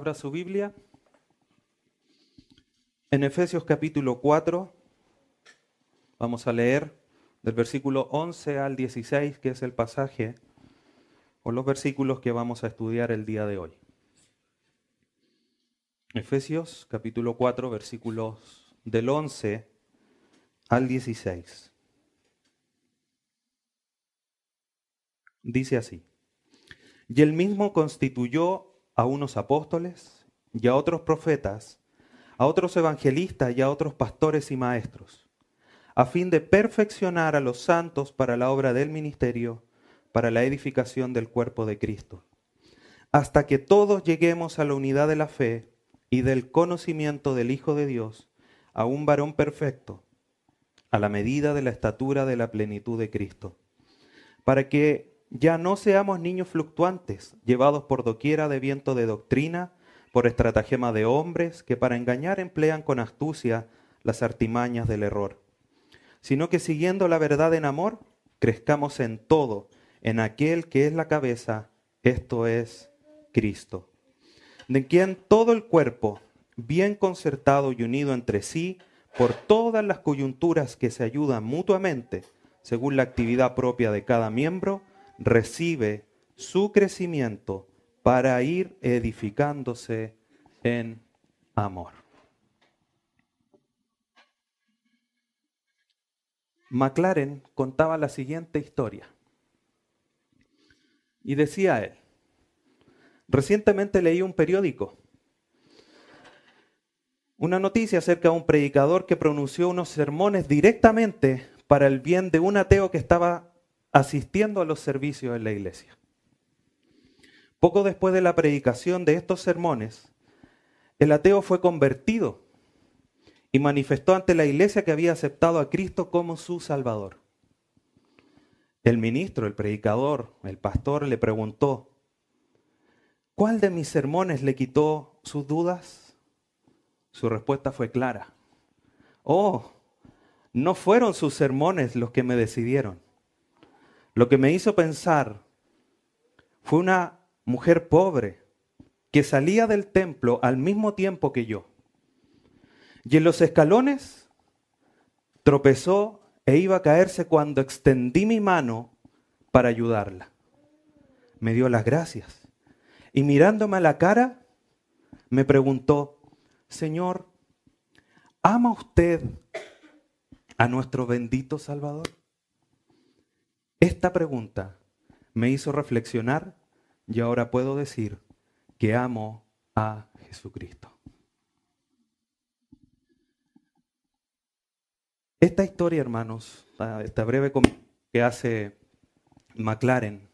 Abra su Biblia. En Efesios capítulo 4 vamos a leer del versículo 11 al 16, que es el pasaje o los versículos que vamos a estudiar el día de hoy. Efesios capítulo 4 versículos del 11 al 16. Dice así, y él mismo constituyó a unos apóstoles y a otros profetas, a otros evangelistas y a otros pastores y maestros, a fin de perfeccionar a los santos para la obra del ministerio, para la edificación del cuerpo de Cristo, hasta que todos lleguemos a la unidad de la fe y del conocimiento del Hijo de Dios, a un varón perfecto, a la medida de la estatura de la plenitud de Cristo, para que ya no seamos niños fluctuantes, llevados por doquiera de viento de doctrina, por estratagema de hombres que para engañar emplean con astucia las artimañas del error, sino que siguiendo la verdad en amor, crezcamos en todo, en aquel que es la cabeza, esto es Cristo, de quien todo el cuerpo, bien concertado y unido entre sí, por todas las coyunturas que se ayudan mutuamente, según la actividad propia de cada miembro, recibe su crecimiento para ir edificándose en amor. McLaren contaba la siguiente historia. Y decía él, recientemente leí un periódico, una noticia acerca de un predicador que pronunció unos sermones directamente para el bien de un ateo que estaba asistiendo a los servicios en la iglesia. Poco después de la predicación de estos sermones, el ateo fue convertido y manifestó ante la iglesia que había aceptado a Cristo como su Salvador. El ministro, el predicador, el pastor le preguntó, ¿cuál de mis sermones le quitó sus dudas? Su respuesta fue clara. Oh, no fueron sus sermones los que me decidieron lo que me hizo pensar fue una mujer pobre que salía del templo al mismo tiempo que yo. Y en los escalones tropezó e iba a caerse cuando extendí mi mano para ayudarla. Me dio las gracias. Y mirándome a la cara, me preguntó, Señor, ¿ama usted a nuestro bendito Salvador? Esta pregunta me hizo reflexionar y ahora puedo decir que amo a Jesucristo. Esta historia, hermanos, esta breve que hace McLaren,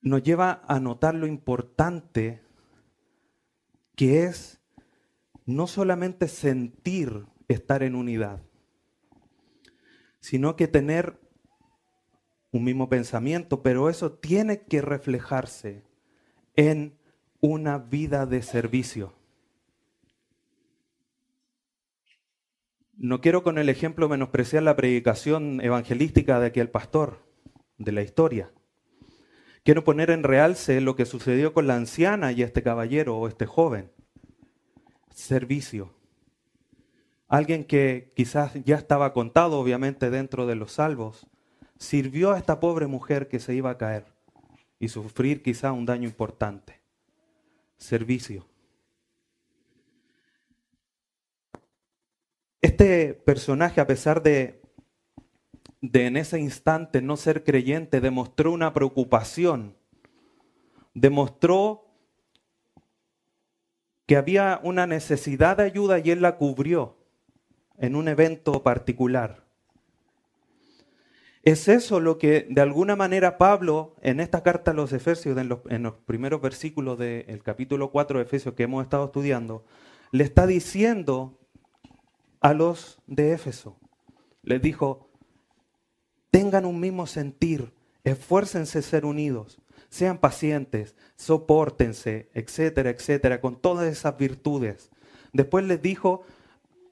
nos lleva a notar lo importante que es no solamente sentir estar en unidad, sino que tener un mismo pensamiento, pero eso tiene que reflejarse en una vida de servicio. No quiero con el ejemplo menospreciar la predicación evangelística de aquel pastor, de la historia. Quiero poner en realce lo que sucedió con la anciana y este caballero o este joven. Servicio. Alguien que quizás ya estaba contado, obviamente, dentro de los salvos, sirvió a esta pobre mujer que se iba a caer y sufrir quizás un daño importante. Servicio. Este personaje, a pesar de, de en ese instante no ser creyente, demostró una preocupación, demostró que había una necesidad de ayuda y él la cubrió en un evento particular. Es eso lo que de alguna manera Pablo en esta carta a los Efesios, en los, primeros versículos del capítulo 4 de Efesios que hemos estado estudiando, le está diciendo a los de Éfeso. Les dijo, tengan un mismo sentir, esfuércense ser unidos, sean pacientes, soportense, etcétera, etcétera, con todas esas virtudes. Después les dijo,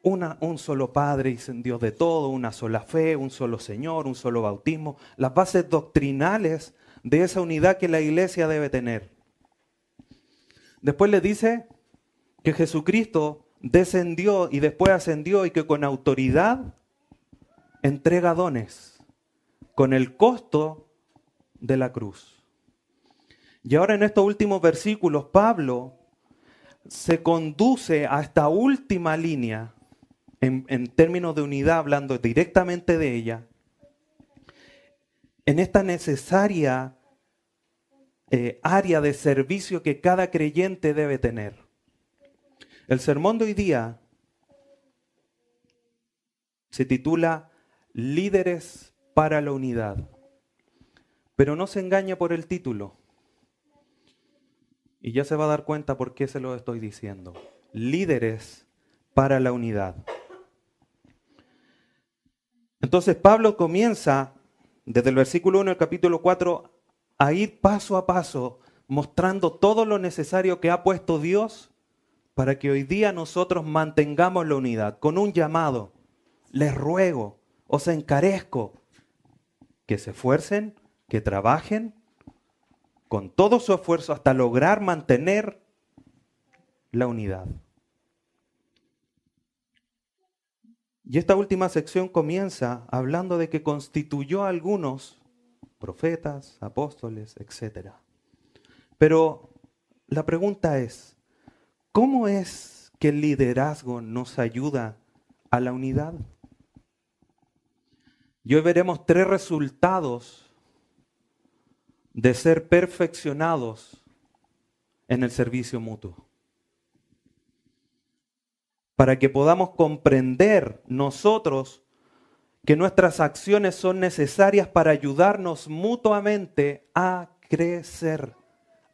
un solo Padre y Dios de todo, una sola fe, un solo Señor, un solo bautismo, las bases doctrinales de esa unidad que la iglesia debe tener. Después le dice que Jesucristo descendió y después ascendió y que con autoridad entrega dones, con el costo de la cruz. Y ahora en estos últimos versículos, Pablo se conduce a esta última línea, en, términos de unidad, hablando directamente de ella, en esta necesaria eh, área de servicio que cada creyente debe tener. El sermón de hoy día se titula Líderes para la Unidad. Pero no se engañe por el título. Y ya se va a dar cuenta por qué se lo estoy diciendo. Líderes para la unidad. Entonces Pablo comienza desde el versículo 1 del capítulo 4 a ir paso a paso mostrando todo lo necesario que ha puesto Dios para que hoy día nosotros mantengamos la unidad con un llamado. Les ruego, os encarezco que se esfuercen, que trabajen con todo su esfuerzo hasta lograr mantener la unidad. Y esta última sección comienza hablando de que constituyó a algunos profetas, apóstoles, etc. Pero la pregunta es, ¿cómo es que el liderazgo nos ayuda a la unidad? Y hoy veremos tres resultados de ser perfeccionados en el servicio mutuo. Para que podamos comprender nosotros que nuestras acciones son necesarias para ayudarnos mutuamente a crecer,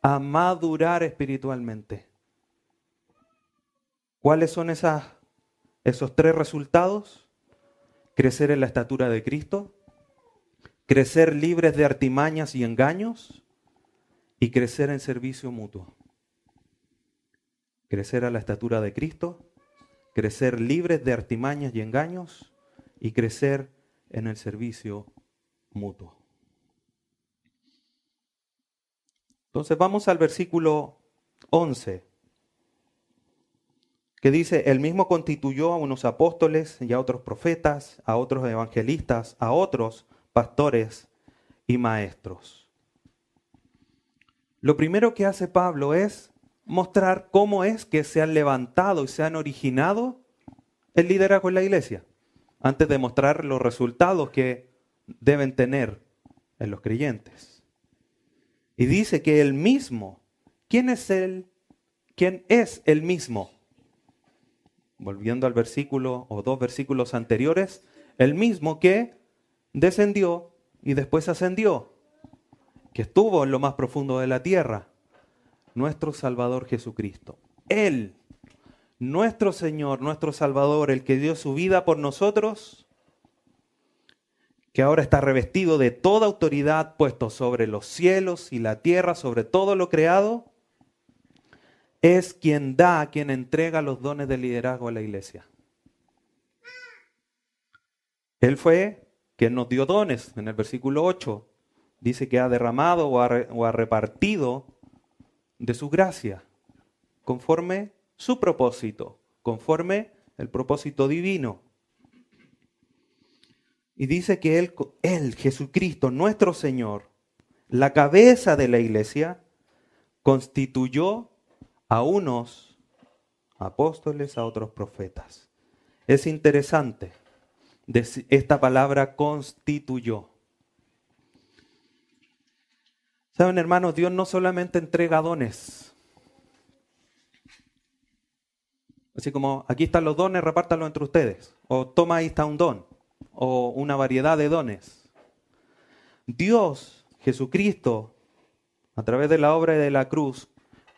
a madurar espiritualmente. ¿Cuáles son esos tres resultados? Crecer en la estatura de Cristo, crecer libres de artimañas y engaños y crecer en servicio mutuo. Crecer a la estatura de Cristo, crecer libres de artimañas y engaños y crecer en el servicio mutuo. Entonces vamos al versículo 11, que dice, el mismo constituyó a unos apóstoles y a otros profetas, a otros evangelistas, a otros pastores y maestros. Lo primero que hace Pablo es mostrar cómo es que se han levantado y se han originado el liderazgo en la iglesia, antes de mostrar los resultados que deben tener en los creyentes. Y dice que el mismo, ¿quién es él? ¿Quién es el mismo? Volviendo al versículo o dos versículos anteriores, el mismo que descendió y después ascendió, que estuvo en lo más profundo de la tierra, nuestro Salvador Jesucristo. Él, nuestro Señor, nuestro Salvador, el que dio su vida por nosotros, que ahora está revestido de toda autoridad, puesto sobre los cielos y la tierra, sobre todo lo creado, es quien da, quien entrega los dones de liderazgo a la iglesia. Él fue que nos dio dones. En el versículo 8 dice que ha derramado o ha, repartido de su gracia, conforme su propósito, conforme el propósito divino. Y dice que él, él, Jesucristo, nuestro Señor, la cabeza de la iglesia, constituyó a unos apóstoles, a otros profetas. Es interesante esta palabra constituyó. Saben, hermanos, Dios no solamente entrega dones. Así como aquí están los dones, repártanlo entre ustedes. O toma ahí está un don. O una variedad de dones. Dios, Jesucristo, a través de la obra de la cruz,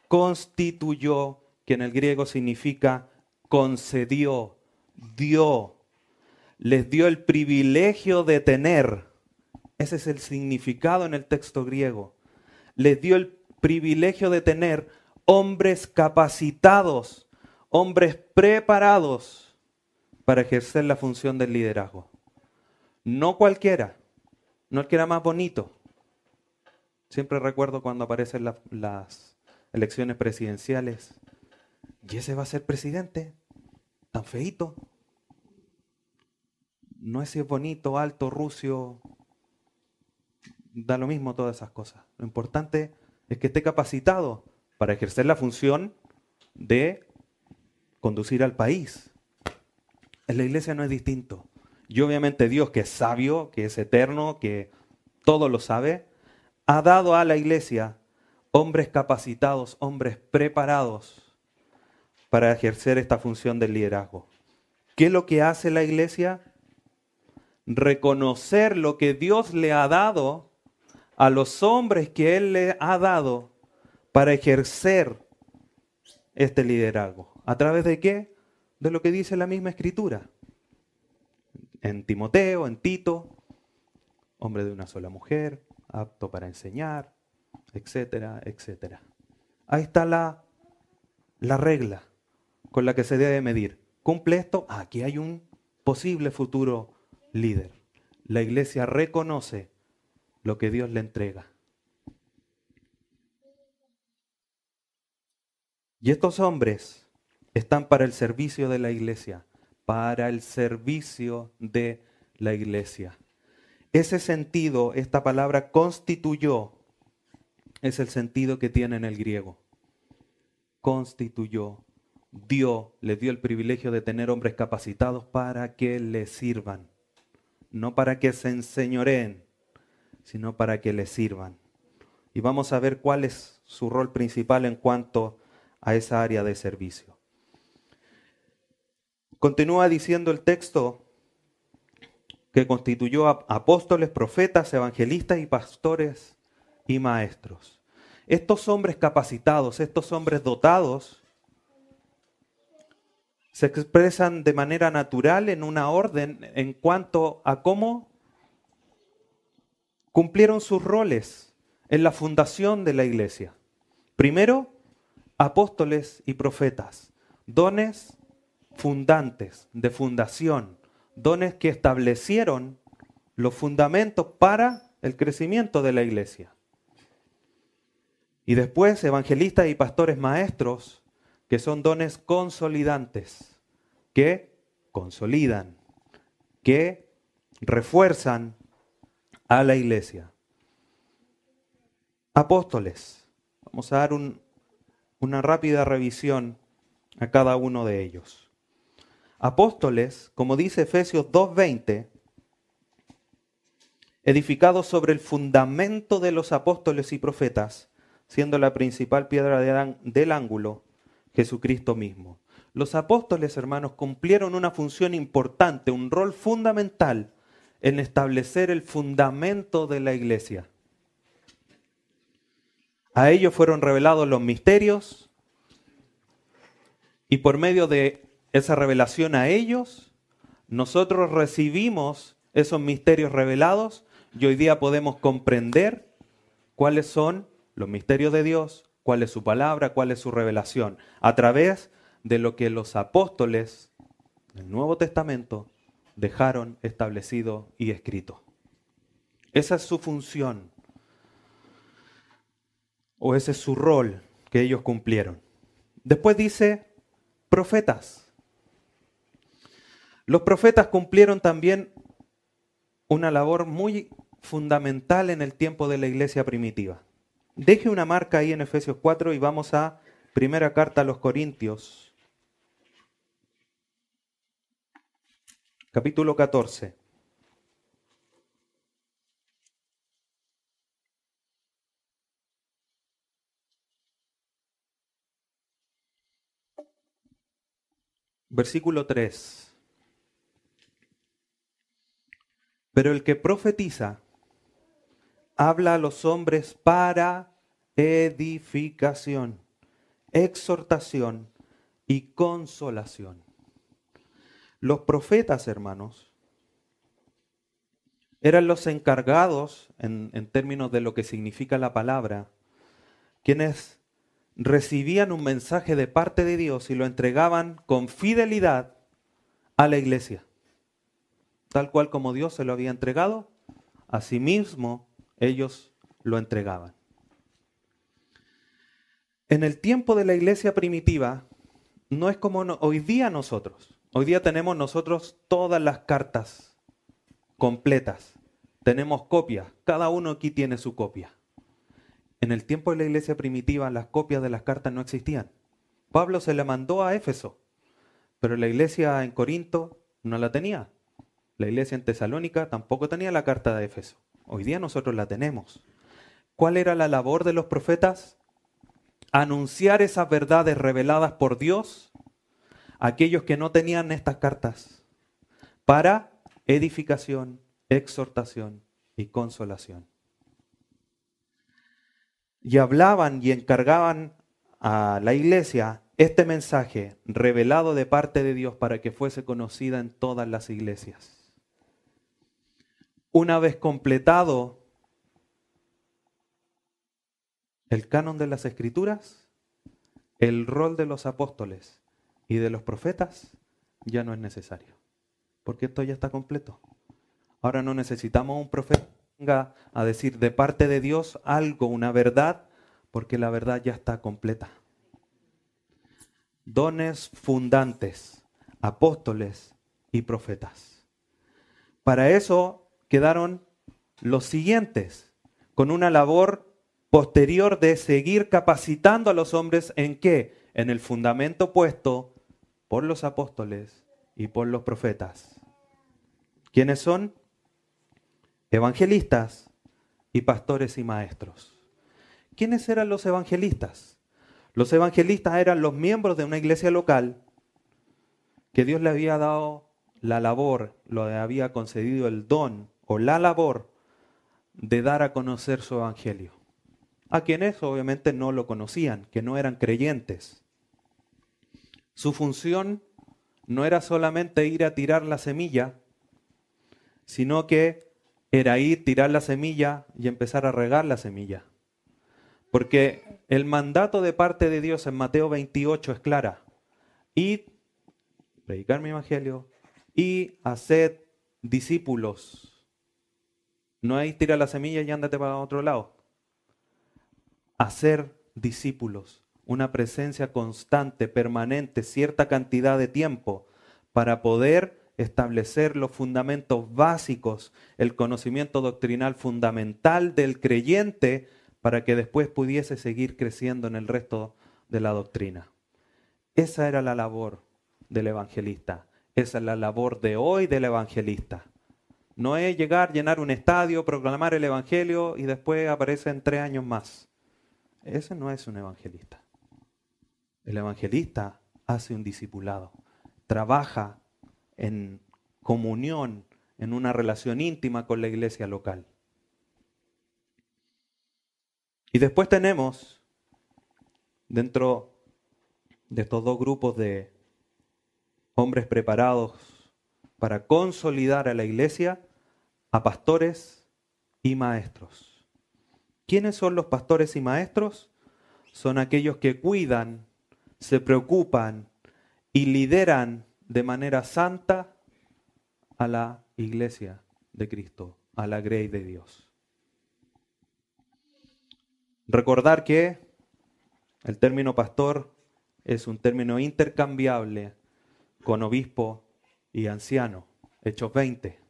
constituyó, que en el griego significa concedió, dio, les dio el privilegio de tener. Ese es el significado en el texto griego. Les dio el privilegio de tener hombres capacitados, hombres preparados para ejercer la función del liderazgo. No cualquiera, no el que era más bonito. Siempre recuerdo cuando aparecen las, elecciones presidenciales. ¿Y ese va a ser presidente? ¿Tan feito? No es si es bonito, alto, rucio. Da lo mismo todas esas cosas. Lo importante es que esté capacitado para ejercer la función de conducir al país. En la iglesia no es distinto. Y obviamente Dios, que es sabio, que es eterno, que todo lo sabe, ha dado a la iglesia hombres capacitados, hombres preparados para ejercer esta función del liderazgo. ¿Qué es lo que hace la iglesia? Reconocer lo que Dios le ha dado a los hombres que Él le ha dado para ejercer este liderazgo. ¿A través de qué? De lo que dice la misma escritura. En Timoteo, en Tito, hombre de una sola mujer, apto para enseñar, etcétera, etcétera. Ahí está la, la regla con la que se debe medir. ¿Cumple esto? Aquí hay un posible futuro líder. La iglesia reconoce lo que Dios le entrega. Y estos hombres están para el servicio de la iglesia, para el servicio de la iglesia. Ese sentido, esta palabra constituyó, es el sentido que tiene en el griego. Constituyó, dio, le dio el privilegio de tener hombres capacitados para que le sirvan, no para que se enseñoreen, sino para que le sirvan. Y vamos a ver cuál es su rol principal en cuanto a esa área de servicio. Continúa diciendo el texto que constituyó apóstoles, profetas, evangelistas y pastores y maestros. Estos hombres capacitados, estos hombres dotados, se expresan de manera natural en una orden en cuanto a cómo cumplieron sus roles en la fundación de la iglesia. Primero, apóstoles y profetas, dones fundantes, de fundación, dones que establecieron los fundamentos para el crecimiento de la iglesia. Y después evangelistas y pastores maestros, que son dones consolidantes, que consolidan, que refuerzan a la iglesia. Apóstoles. Vamos a dar una rápida revisión a cada uno de ellos. Apóstoles, como dice Efesios 2.20, edificados sobre el fundamento de los apóstoles y profetas, siendo la principal piedra del ángulo Jesucristo mismo. Los apóstoles, hermanos, cumplieron una función importante, un rol fundamental en establecer el fundamento de la iglesia. A ellos fueron revelados los misterios y por medio de esa revelación a ellos, nosotros recibimos esos misterios revelados y hoy día podemos comprender cuáles son los misterios de Dios, cuál es su palabra, cuál es su revelación, a través de lo que los apóstoles del Nuevo Testamento dejaron establecido y escrito. Esa es su función, o ese es su rol que ellos cumplieron. Después dice profetas. Los profetas cumplieron también una labor muy fundamental en el tiempo de la iglesia primitiva. Deje una marca ahí en Efesios 4 y vamos a primera carta a los Corintios, capítulo 14. Versículo 3. Pero el que profetiza habla a los hombres para edificación, exhortación y consolación. Los profetas, hermanos, eran los encargados, en, términos de lo que significa la palabra, quienes recibían un mensaje de parte de Dios y lo entregaban con fidelidad a la iglesia. Tal cual como Dios se lo había entregado, asimismo ellos lo entregaban. En el tiempo de la iglesia primitiva, no es como hoy día nosotros. Hoy día tenemos nosotros todas las cartas completas. Tenemos copias. Cada uno aquí tiene su copia. En el tiempo de la iglesia primitiva, las copias de las cartas no existían. Pablo se la mandó a Éfeso, pero la iglesia en Corinto no la tenía. La iglesia en Tesalónica tampoco tenía la carta de Éfeso. Hoy día nosotros la tenemos. ¿Cuál era la labor de los profetas? Anunciar esas verdades reveladas por Dios aquellos que no tenían estas cartas para edificación, exhortación y consolación. Y hablaban y encargaban a la iglesia este mensaje revelado de parte de Dios para que fuese conocida en todas las iglesias. Una vez completado el canon de las escrituras, el rol de los apóstoles y de los profetas ya no es necesario, porque esto ya está completo. Ahora no necesitamos un profeta que venga a decir de parte de Dios algo, una verdad, porque la verdad ya está completa dones fundantes, apóstoles y profetas. Para eso quedaron los siguientes, con una labor posterior de seguir capacitando a los hombres en qué? En el fundamento puesto por los apóstoles y por los profetas. ¿Quiénes son? Evangelistas y pastores y maestros. ¿Quiénes eran los evangelistas? Los evangelistas eran los miembros de una iglesia local que Dios le había dado la labor, lo había concedido el don o la labor de dar a conocer su evangelio. A quienes obviamente no lo conocían, que no eran creyentes. Su función no era solamente ir a tirar la semilla, sino que era ir, tirar la semilla y empezar a regar la semilla. Porque el mandato de parte de Dios en Mateo 28 es clara. Id, predicar mi evangelio, y haced discípulos. No hay tira la semilla y ándate para otro lado. Hacer discípulos. Una presencia constante, permanente, cierta cantidad de tiempo para poder establecer los fundamentos básicos, el conocimiento doctrinal fundamental del creyente para que después pudiese seguir creciendo en el resto de la doctrina. Esa era la labor del evangelista. Esa es la labor de hoy del evangelista. No es llegar, llenar un estadio, proclamar el evangelio y después aparece en tres años más. Ese no es un evangelista. El evangelista hace un discipulado, trabaja en comunión, en una relación íntima con la iglesia local. Y después tenemos, dentro de estos dos grupos de hombres preparados para consolidar a la iglesia, a pastores y maestros. ¿Quiénes son los pastores y maestros? Son aquellos que cuidan, se preocupan y lideran de manera santa a la iglesia de Cristo, a la grey de Dios. Recordar que el término pastor es un término intercambiable con obispo y anciano. Hechos 20.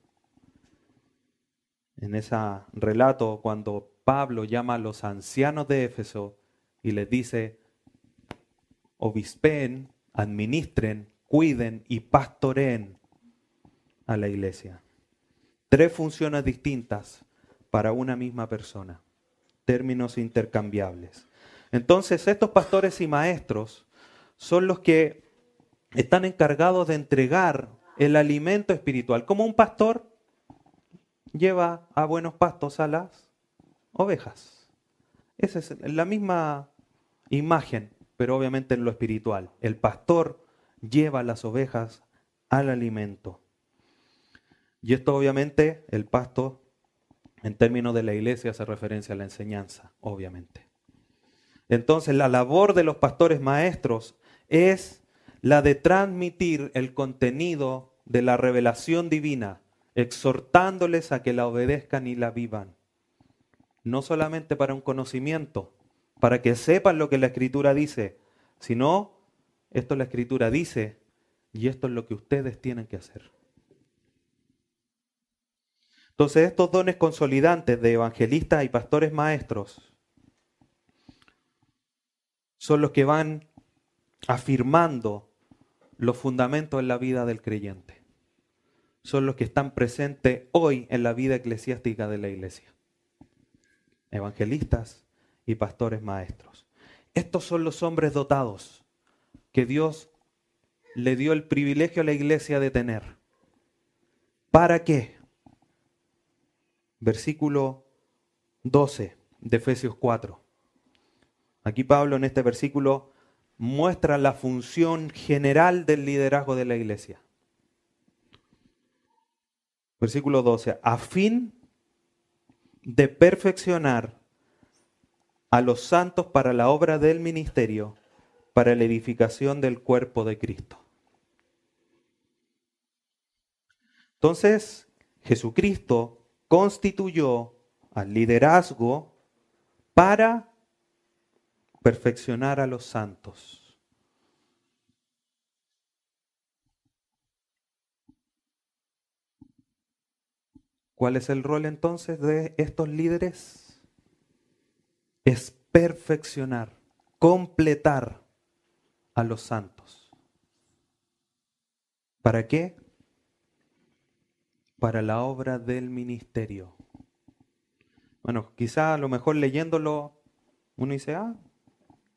En ese relato, cuando Pablo llama a los ancianos de Éfeso y les dice, obispen, administren, cuiden y pastoreen a la iglesia. Tres funciones distintas para una misma persona términos intercambiables. Entonces, estos pastores y maestros son los que están encargados de entregar el alimento espiritual. Como un pastor lleva a buenos pastos a las ovejas. Esa es la misma imagen, pero obviamente en lo espiritual. El pastor lleva las ovejas al alimento. Y esto obviamente, el pasto en términos de la iglesia hace referencia a la enseñanza, obviamente. Entonces, la labor de los pastores maestros es la de transmitir el contenido de la revelación divina, exhortándoles a que la obedezcan y la vivan. No solamente para un conocimiento, para que sepan lo que la escritura dice. Si no, esto la escritura dice y esto es lo que ustedes tienen que hacer. Entonces estos dones consolidantes de evangelistas y pastores maestros son los que van afirmando los fundamentos en la vida del creyente. Son los que están presentes hoy en la vida eclesiástica de la iglesia. Evangelistas y pastores maestros. Estos son los hombres dotados que Dios le dio el privilegio a la iglesia de tener. ¿Para qué? versículo 12 de Efesios 4. Aquí Pablo en este versículo muestra la función general del liderazgo de la iglesia. Versículo 12, a fin de perfeccionar a los santos para la obra del ministerio, para la edificación del cuerpo de Cristo. Entonces, Jesucristo constituyó al liderazgo para perfeccionar a los santos. ¿Cuál es el rol entonces de estos líderes? Es perfeccionar, completar a los santos. ¿Para qué? para la obra del ministerio. Bueno, quizá a lo mejor leyéndolo uno dice, ah,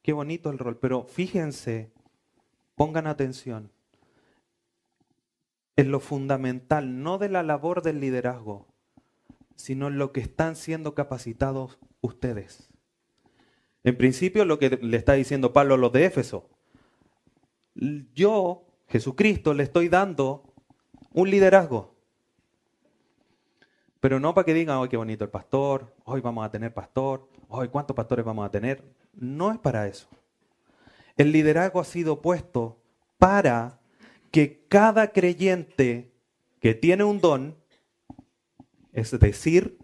qué bonito el rol, pero fíjense, pongan atención en lo fundamental, no de la labor del liderazgo, sino en lo que están siendo capacitados ustedes. En principio, lo que le está diciendo Pablo a los de Éfeso, yo, Jesucristo, le estoy dando un liderazgo. Pero no para que digan, hoy qué bonito el pastor, hoy vamos a tener pastor, hoy cuántos pastores vamos a tener. No es para eso. El liderazgo ha sido puesto para que cada creyente que tiene un don, es decir,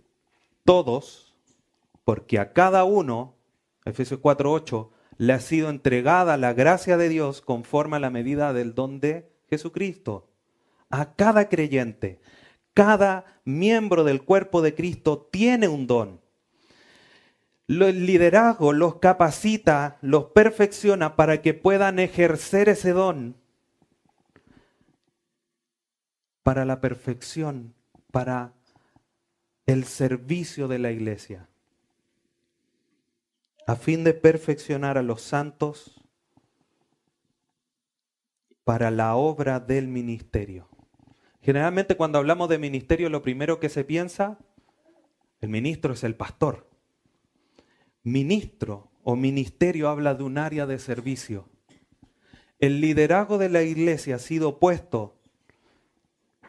todos, porque a cada uno, Efesios 4:8, le ha sido entregada la gracia de Dios conforme a la medida del don de Jesucristo. A cada creyente. Cada miembro del cuerpo de Cristo tiene un don. El liderazgo los capacita, los perfecciona para que puedan ejercer ese don para la perfección, para el servicio de la iglesia, a fin de perfeccionar a los santos para la obra del ministerio. Generalmente cuando hablamos de ministerio lo primero que se piensa, el ministro es el pastor. Ministro o ministerio habla de un área de servicio. El liderazgo de la iglesia ha sido puesto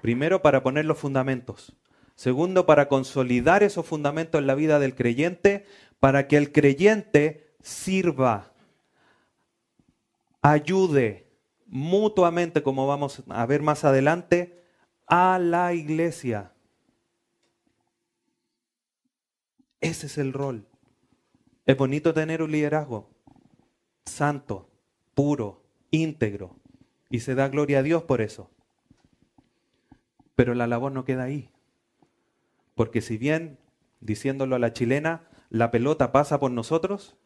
primero para poner los fundamentos, segundo para consolidar esos fundamentos en la vida del creyente, para que el creyente sirva, ayude mutuamente, como vamos a ver más adelante, a la iglesia. Ese es el rol. Es bonito tener un liderazgo santo, puro, íntegro. Y se da gloria a Dios por eso. Pero la labor no queda ahí. Porque si bien, diciéndolo a la chilena, la pelota pasa por nosotros,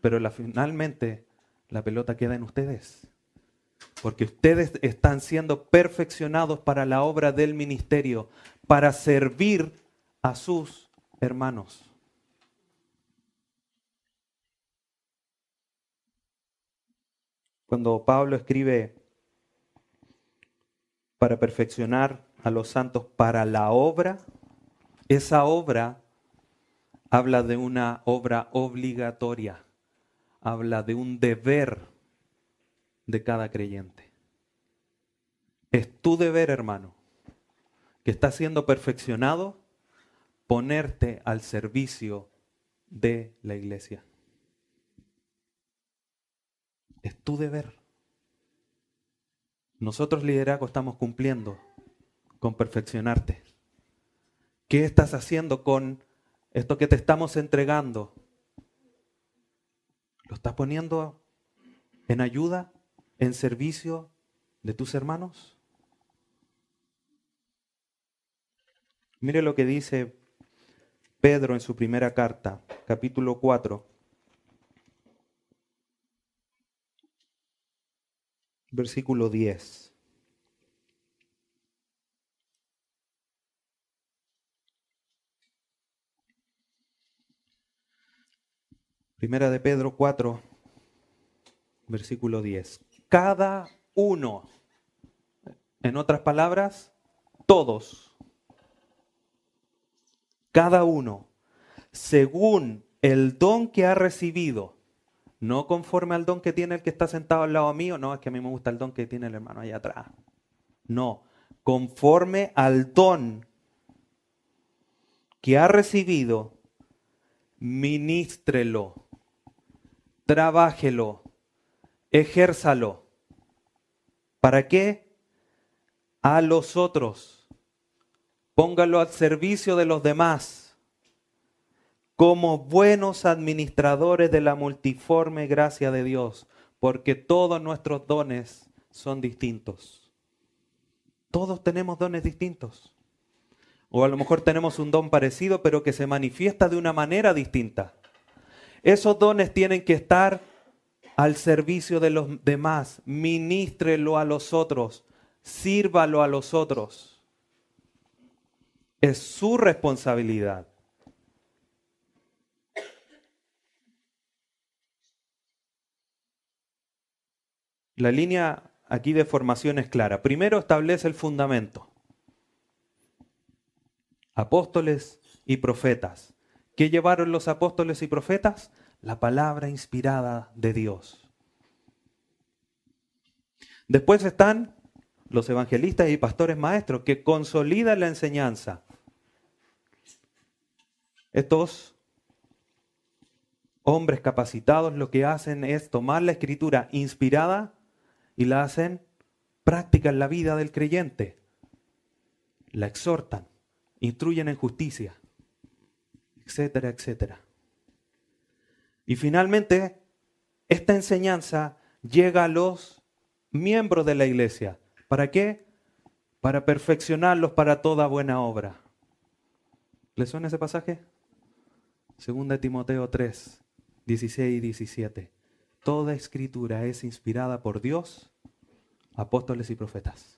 pero finalmente la pelota queda en ustedes porque ustedes están siendo perfeccionados para la obra del ministerio, para servir a sus hermanos. Cuando Pablo escribe para perfeccionar a los santos para la obra, esa obra habla de una obra obligatoria, habla de un deber de cada creyente. Es tu deber, hermano, que está siendo perfeccionado, ponerte al servicio de la iglesia. Es tu deber. Nosotros liderazgo estamos cumpliendo con perfeccionarte. ¿Qué estás haciendo con esto que te estamos entregando? ¿Lo estás poniendo en ayuda, en servicio de tus hermanos? Mire lo que dice Pedro en su primera carta, capítulo 4. Versículo 10. Primera de Pedro 4, versículo 10. Cada uno, en otras palabras, todos, cada uno, según el don que ha recibido, no conforme al don que tiene el que está sentado al lado mío, no, es que a mí me gusta el don que tiene el hermano allá atrás. No, conforme al don que ha recibido, ministrelo trabájelo, ejérzalo. ¿Para qué? A los otros. Póngalo al servicio de los demás como buenos administradores de la multiforme gracia de Dios, porque todos nuestros dones son distintos. Todos tenemos dones distintos. O a lo mejor tenemos un don parecido, pero que se manifiesta de una manera distinta. Esos dones tienen que estar al servicio de los demás. Ministrelo a los otros. Sírvalo a los otros. Es su responsabilidad. La línea aquí de formación es clara. Primero establece el fundamento. Apóstoles y profetas. ¿Qué llevaron los apóstoles y profetas? La palabra inspirada de Dios. Después están los evangelistas y pastores maestros que consolidan la enseñanza. Estos hombres capacitados lo que hacen es tomar la escritura inspirada y la hacen práctica en la vida del creyente. La exhortan, instruyen en justicia etcétera, etcétera. Y finalmente, esta enseñanza llega a los miembros de la iglesia. ¿Para qué? Para perfeccionarlos para toda buena obra. ¿Le suena ese pasaje? Segunda Timoteo 3, 16 y 17. Toda escritura es inspirada por Dios, apóstoles y profetas.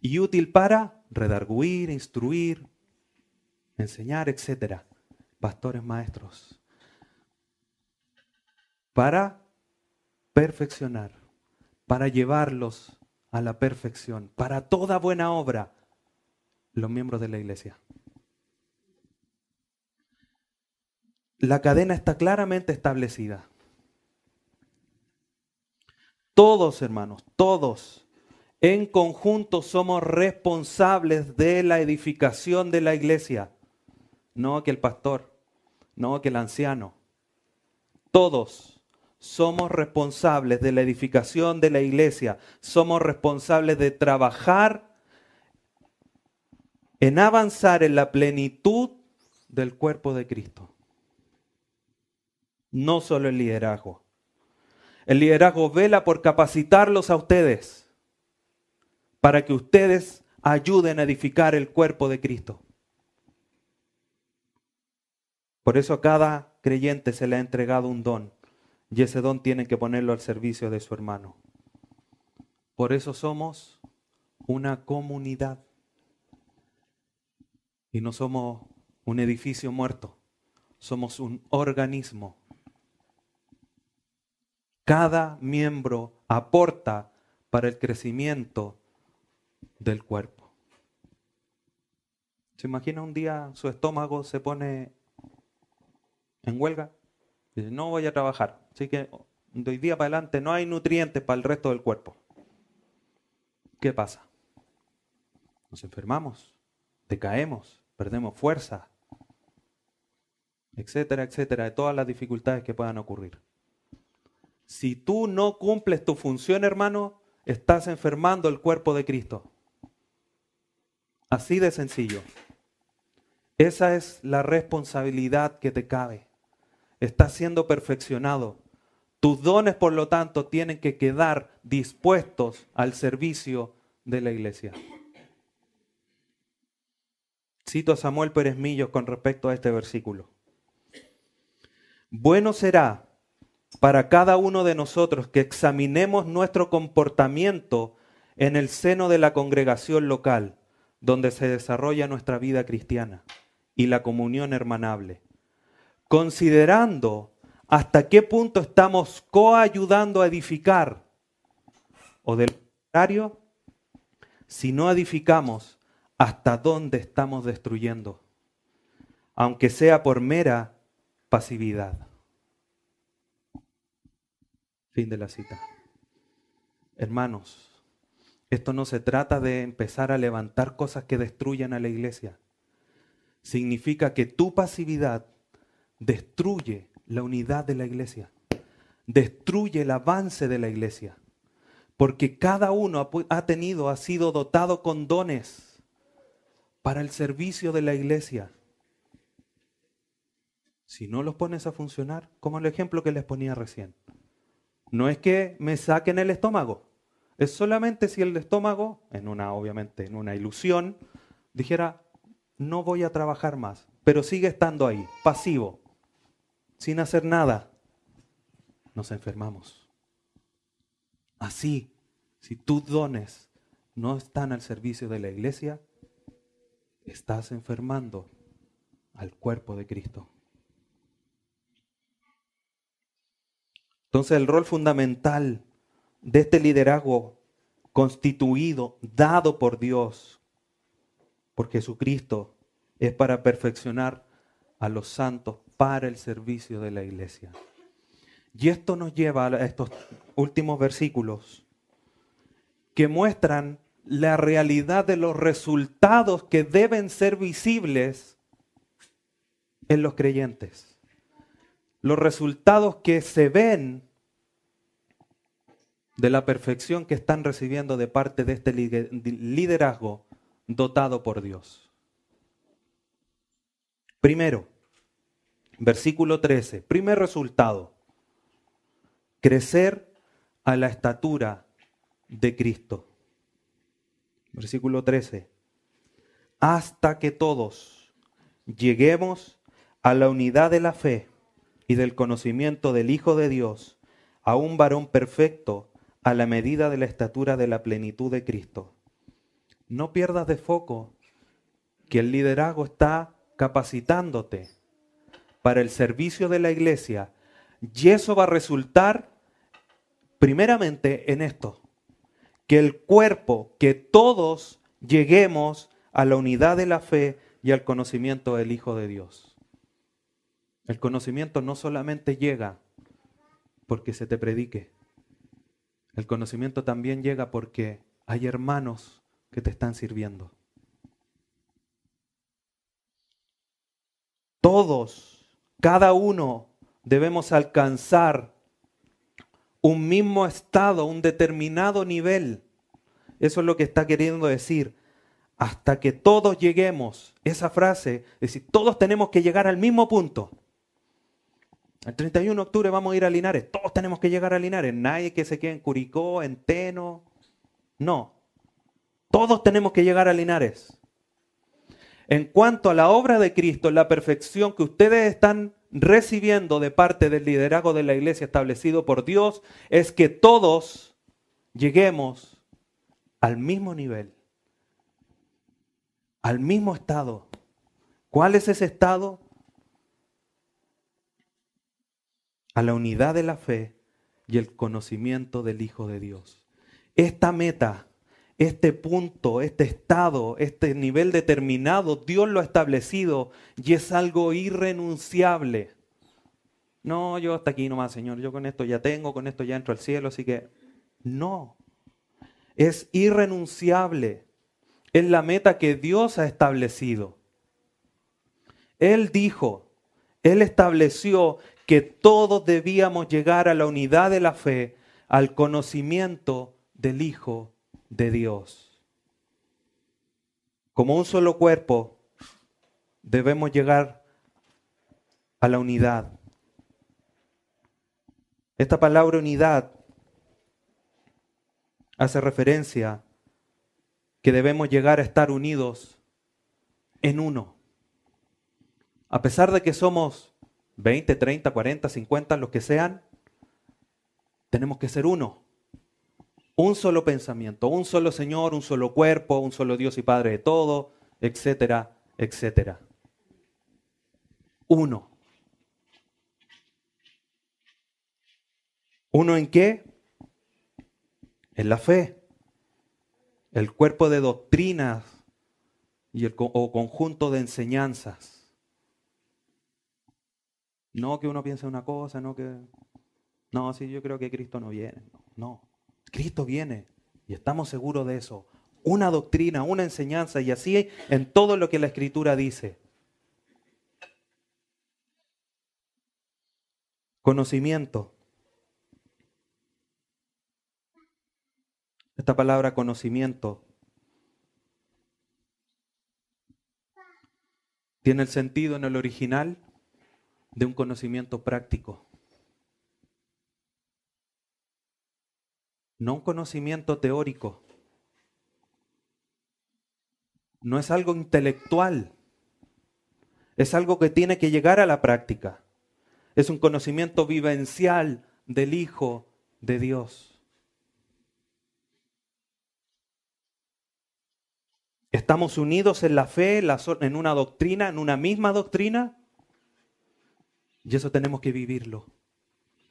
Y útil para redarguir, instruir, enseñar, etcétera, pastores maestros, para perfeccionar, para llevarlos a la perfección, para toda buena obra, los miembros de la iglesia. La cadena está claramente establecida. Todos, hermanos, todos, en conjunto somos responsables de la edificación de la iglesia no que el pastor, no que el anciano. Todos somos responsables de la edificación de la iglesia, somos responsables de trabajar en avanzar en la plenitud del cuerpo de Cristo. No solo el liderazgo. El liderazgo vela por capacitarlos a ustedes para que ustedes ayuden a edificar el cuerpo de Cristo. Por eso a cada creyente se le ha entregado un don y ese don tiene que ponerlo al servicio de su hermano. Por eso somos una comunidad y no somos un edificio muerto, somos un organismo. Cada miembro aporta para el crecimiento del cuerpo. ¿Se imagina un día su estómago se pone en huelga. Dice, no voy a trabajar. Así que de hoy día para adelante no hay nutrientes para el resto del cuerpo. ¿Qué pasa? Nos enfermamos, decaemos, perdemos fuerza, etcétera, etcétera, de todas las dificultades que puedan ocurrir. Si tú no cumples tu función, hermano, estás enfermando el cuerpo de Cristo. Así de sencillo. Esa es la responsabilidad que te cabe. Está siendo perfeccionado. Tus dones, por lo tanto, tienen que quedar dispuestos al servicio de la iglesia. Cito a Samuel Pérez Millo con respecto a este versículo. Bueno será para cada uno de nosotros que examinemos nuestro comportamiento en el seno de la congregación local, donde se desarrolla nuestra vida cristiana y la comunión hermanable, considerando hasta qué punto estamos coayudando a edificar, o del contrario, si no edificamos, hasta dónde estamos destruyendo, aunque sea por mera pasividad. Fin de la cita. Hermanos, esto no se trata de empezar a levantar cosas que destruyan a la iglesia. Significa que tu pasividad destruye la unidad de la iglesia, destruye el avance de la iglesia, porque cada uno ha tenido, ha sido dotado con dones para el servicio de la iglesia. Si no los pones a funcionar, como el ejemplo que les ponía recién, no es que me saquen el estómago, es solamente si el estómago, en una, obviamente, en una ilusión, dijera, no voy a trabajar más, pero sigue estando ahí, pasivo, sin hacer nada, nos enfermamos. Así, si tus dones no están al servicio de la iglesia, estás enfermando al cuerpo de Cristo. Entonces el rol fundamental de este liderazgo constituido, dado por Dios, por Jesucristo, es para perfeccionar a los santos para el servicio de la iglesia. Y esto nos lleva a estos últimos versículos que muestran la realidad de los resultados que deben ser visibles en los creyentes los resultados que se ven de la perfección que están recibiendo de parte de este liderazgo dotado por Dios. Primero, versículo 13, primer resultado, crecer a la estatura de Cristo. Versículo 13, hasta que todos lleguemos a la unidad de la fe y del conocimiento del Hijo de Dios a un varón perfecto a la medida de la estatura de la plenitud de Cristo. No pierdas de foco que el liderazgo está capacitándote para el servicio de la iglesia y eso va a resultar primeramente en esto, que el cuerpo, que todos lleguemos a la unidad de la fe y al conocimiento del Hijo de Dios. El conocimiento no solamente llega porque se te predique. El conocimiento también llega porque hay hermanos que te están sirviendo. Todos, cada uno, debemos alcanzar un mismo estado, un determinado nivel. Eso es lo que está queriendo decir. Hasta que todos lleguemos, esa frase, es decir, todos tenemos que llegar al mismo punto. El 31 de octubre vamos a ir a Linares. Todos tenemos que llegar a Linares. Nadie que se quede en Curicó, en Teno. No. Todos tenemos que llegar a Linares. En cuanto a la obra de Cristo, la perfección que ustedes están recibiendo de parte del liderazgo de la iglesia establecido por Dios, es que todos lleguemos al mismo nivel, al mismo estado. ¿Cuál es ese estado? a la unidad de la fe y el conocimiento del Hijo de Dios. Esta meta, este punto, este estado, este nivel determinado, Dios lo ha establecido y es algo irrenunciable. No, yo hasta aquí nomás, Señor, yo con esto ya tengo, con esto ya entro al cielo, así que no. Es irrenunciable. Es la meta que Dios ha establecido. Él dijo, Él estableció que todos debíamos llegar a la unidad de la fe, al conocimiento del Hijo de Dios. Como un solo cuerpo, debemos llegar a la unidad. Esta palabra unidad hace referencia que debemos llegar a estar unidos en uno. A pesar de que somos 20, 30, 40, 50, los que sean, tenemos que ser uno. Un solo pensamiento, un solo Señor, un solo cuerpo, un solo Dios y Padre de todo, etcétera, etcétera. Uno. ¿Uno en qué? En la fe. El cuerpo de doctrinas y el o conjunto de enseñanzas. No que uno piense una cosa, no que... No, sí, yo creo que Cristo no viene. No, Cristo viene y estamos seguros de eso. Una doctrina, una enseñanza y así en todo lo que la Escritura dice. Conocimiento. Esta palabra conocimiento tiene el sentido en el original de un conocimiento práctico. No un conocimiento teórico. No es algo intelectual. Es algo que tiene que llegar a la práctica. Es un conocimiento vivencial del Hijo de Dios. ¿Estamos unidos en la fe, en una doctrina, en una misma doctrina? Y eso tenemos que vivirlo.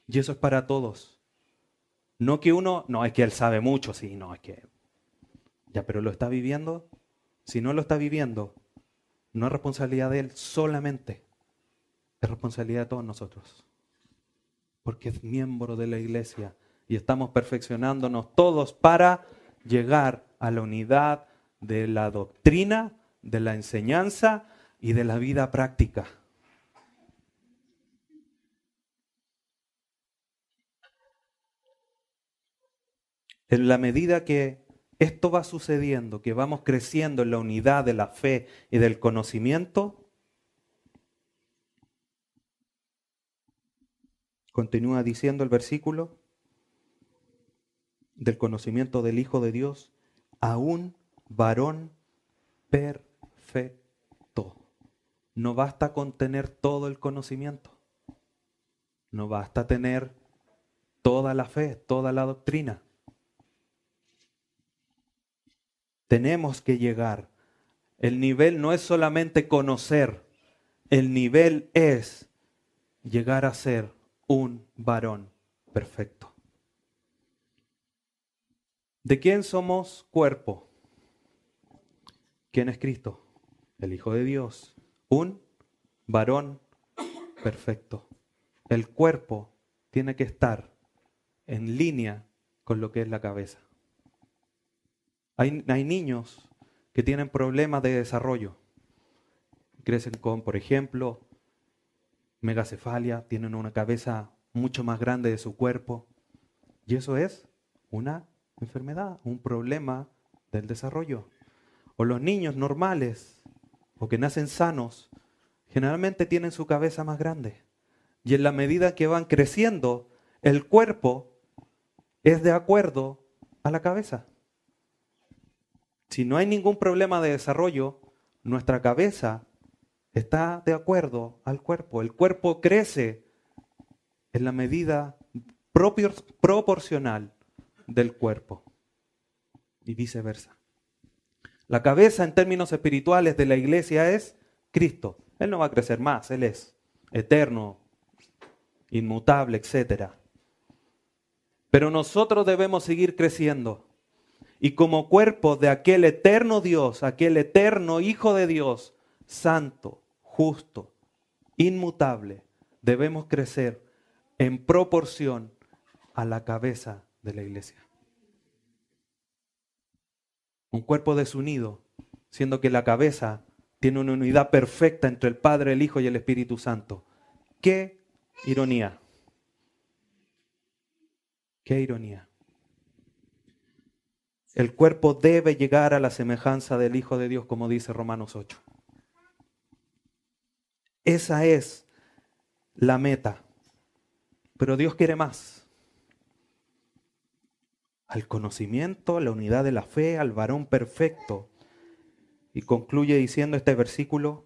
Y eso es para todos. No que uno, no es que él sabe mucho, sí, no, es que... Ya, pero lo está viviendo. Si no lo está viviendo, no es responsabilidad de él solamente. Es responsabilidad de todos nosotros. Porque es miembro de la iglesia y estamos perfeccionándonos todos para llegar a la unidad de la doctrina, de la enseñanza y de la vida práctica. En la medida que esto va sucediendo, que vamos creciendo en la unidad de la fe y del conocimiento, continúa diciendo el versículo del conocimiento del Hijo de Dios, aún varón perfecto. No basta con tener todo el conocimiento. No basta tener toda la fe, toda la doctrina. Tenemos que llegar. El nivel no es solamente conocer, el nivel es llegar a ser un varón perfecto. ¿De quién somos cuerpo? ¿Quién es Cristo? El Hijo de Dios, un varón perfecto. El cuerpo tiene que estar en línea con lo que es la cabeza. Hay, niños que tienen problemas de desarrollo. Crecen con, por ejemplo, megacefalia, tienen una cabeza mucho más grande de su cuerpo. Y eso es una enfermedad, un problema del desarrollo o los niños normales o que nacen sanos, generalmente tienen su cabeza más grande. Y en la medida que van creciendo, el cuerpo es de acuerdo a la cabeza. Si no hay ningún problema de desarrollo, nuestra cabeza está de acuerdo al cuerpo. El cuerpo crece en la medida proporcional del cuerpo y viceversa. La cabeza en términos espirituales de la iglesia es Cristo. Él no va a crecer más, Él es eterno, inmutable, etc. Pero nosotros debemos seguir creciendo. Y como cuerpo de aquel eterno Dios, aquel eterno Hijo de Dios, santo, justo, inmutable, debemos crecer en proporción a la cabeza de la iglesia un cuerpo desunido, siendo que la cabeza tiene una unidad perfecta entre el Padre, el Hijo y el Espíritu Santo. ¡Qué ironía! ¡Qué ironía! El cuerpo debe llegar a la semejanza del Hijo de Dios, como dice Romanos 8. Esa es la meta. Pero Dios quiere más. Al conocimiento, a la unidad de la fe, al varón perfecto. Y concluye diciendo este versículo,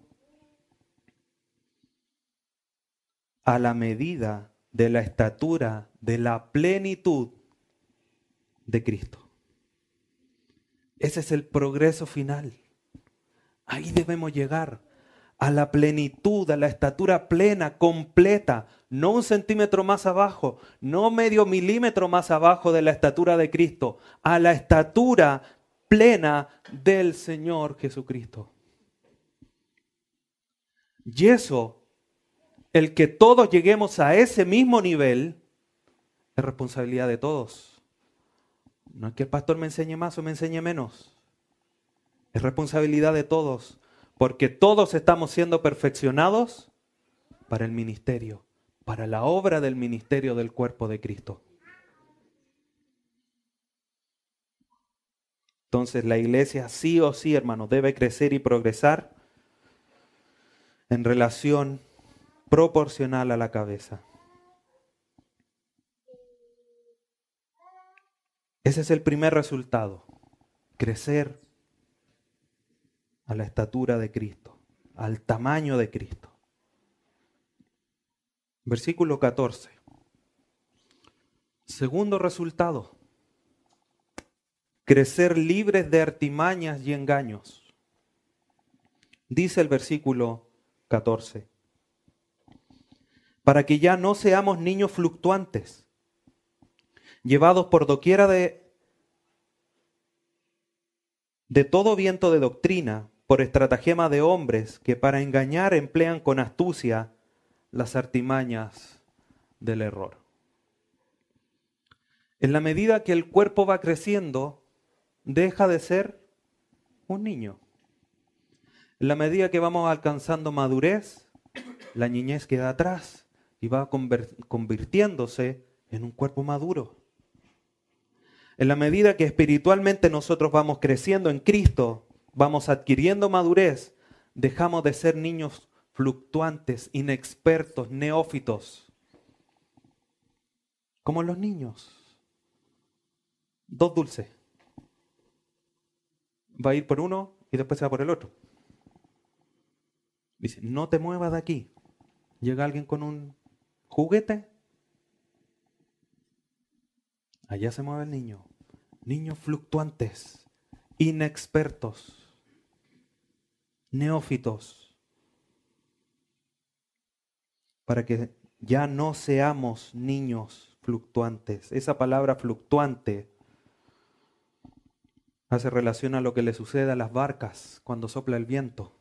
a la medida de la estatura de la plenitud de Cristo. Ese es el progreso final. Ahí debemos llegar a la plenitud, a la estatura plena, completa, no un centímetro más abajo, no medio milímetro más abajo de la estatura de Cristo, a la estatura plena del Señor Jesucristo. Y eso, el que todos lleguemos a ese mismo nivel, es responsabilidad de todos. No es que el pastor me enseñe más o me enseñe menos. Es responsabilidad de todos, porque todos estamos siendo perfeccionados para el ministerio, para la obra del ministerio del cuerpo de Cristo. Entonces la iglesia sí o sí, hermanos, debe crecer y progresar en relación proporcional a la cabeza. Ese es el primer resultado, crecer a la estatura de Cristo, al tamaño de Cristo. Versículo 14. Segundo resultado, crecer libres de artimañas y engaños. Dice el versículo 14, para que ya no seamos niños fluctuantes llevados por doquiera de, de todo viento de doctrina, por estratagema de hombres que para engañar emplean con astucia las artimañas del error. En la medida que el cuerpo va creciendo, deja de ser un niño. En la medida que vamos alcanzando madurez, la niñez queda atrás y va convirtiéndose en un cuerpo maduro. En la medida que espiritualmente nosotros vamos creciendo en Cristo, vamos adquiriendo madurez, dejamos de ser niños fluctuantes, inexpertos, neófitos, como los niños. Dos dulces. Va a ir por uno y después se va por el otro. Dice, no te muevas de aquí. Llega alguien con un juguete Allá se mueve el niño. Niños fluctuantes, inexpertos, neófitos. Para que ya no seamos niños fluctuantes. Esa palabra fluctuante hace relación a lo que le sucede a las barcas cuando sopla el viento.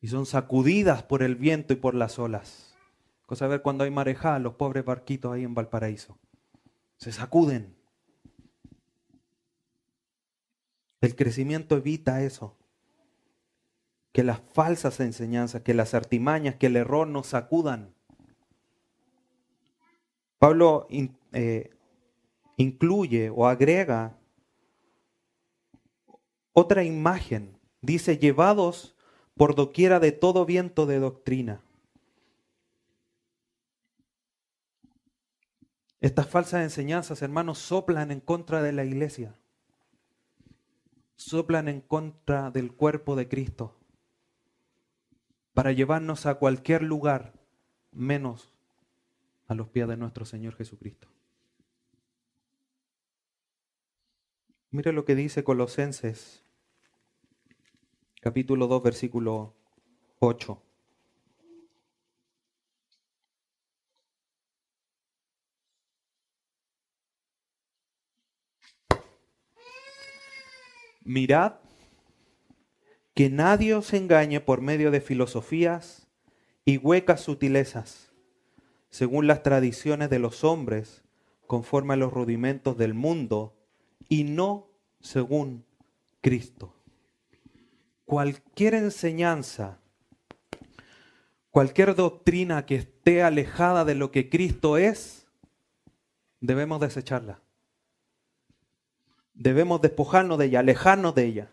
Y son sacudidas por el viento y por las olas. Cosa ver cuando hay marejada, los pobres barquitos ahí en Valparaíso se sacuden. El crecimiento evita eso. Que las falsas enseñanzas, que las artimañas, que el error nos sacudan. Pablo eh, incluye o agrega otra imagen. Dice, llevados por doquiera de todo viento de doctrina. Estas falsas enseñanzas, hermanos, soplan en contra de la iglesia. Soplan en contra del cuerpo de Cristo para llevarnos a cualquier lugar menos a los pies de nuestro Señor Jesucristo. Mire lo que dice Colosenses, capítulo 2, versículo 8. Mirad que nadie os engañe por medio de filosofías y huecas sutilezas, según las tradiciones de los hombres, conforme a los rudimentos del mundo, y no según Cristo. Cualquier enseñanza, cualquier doctrina que esté alejada de lo que Cristo es, debemos desecharla. Debemos despojarnos de ella, alejarnos de ella.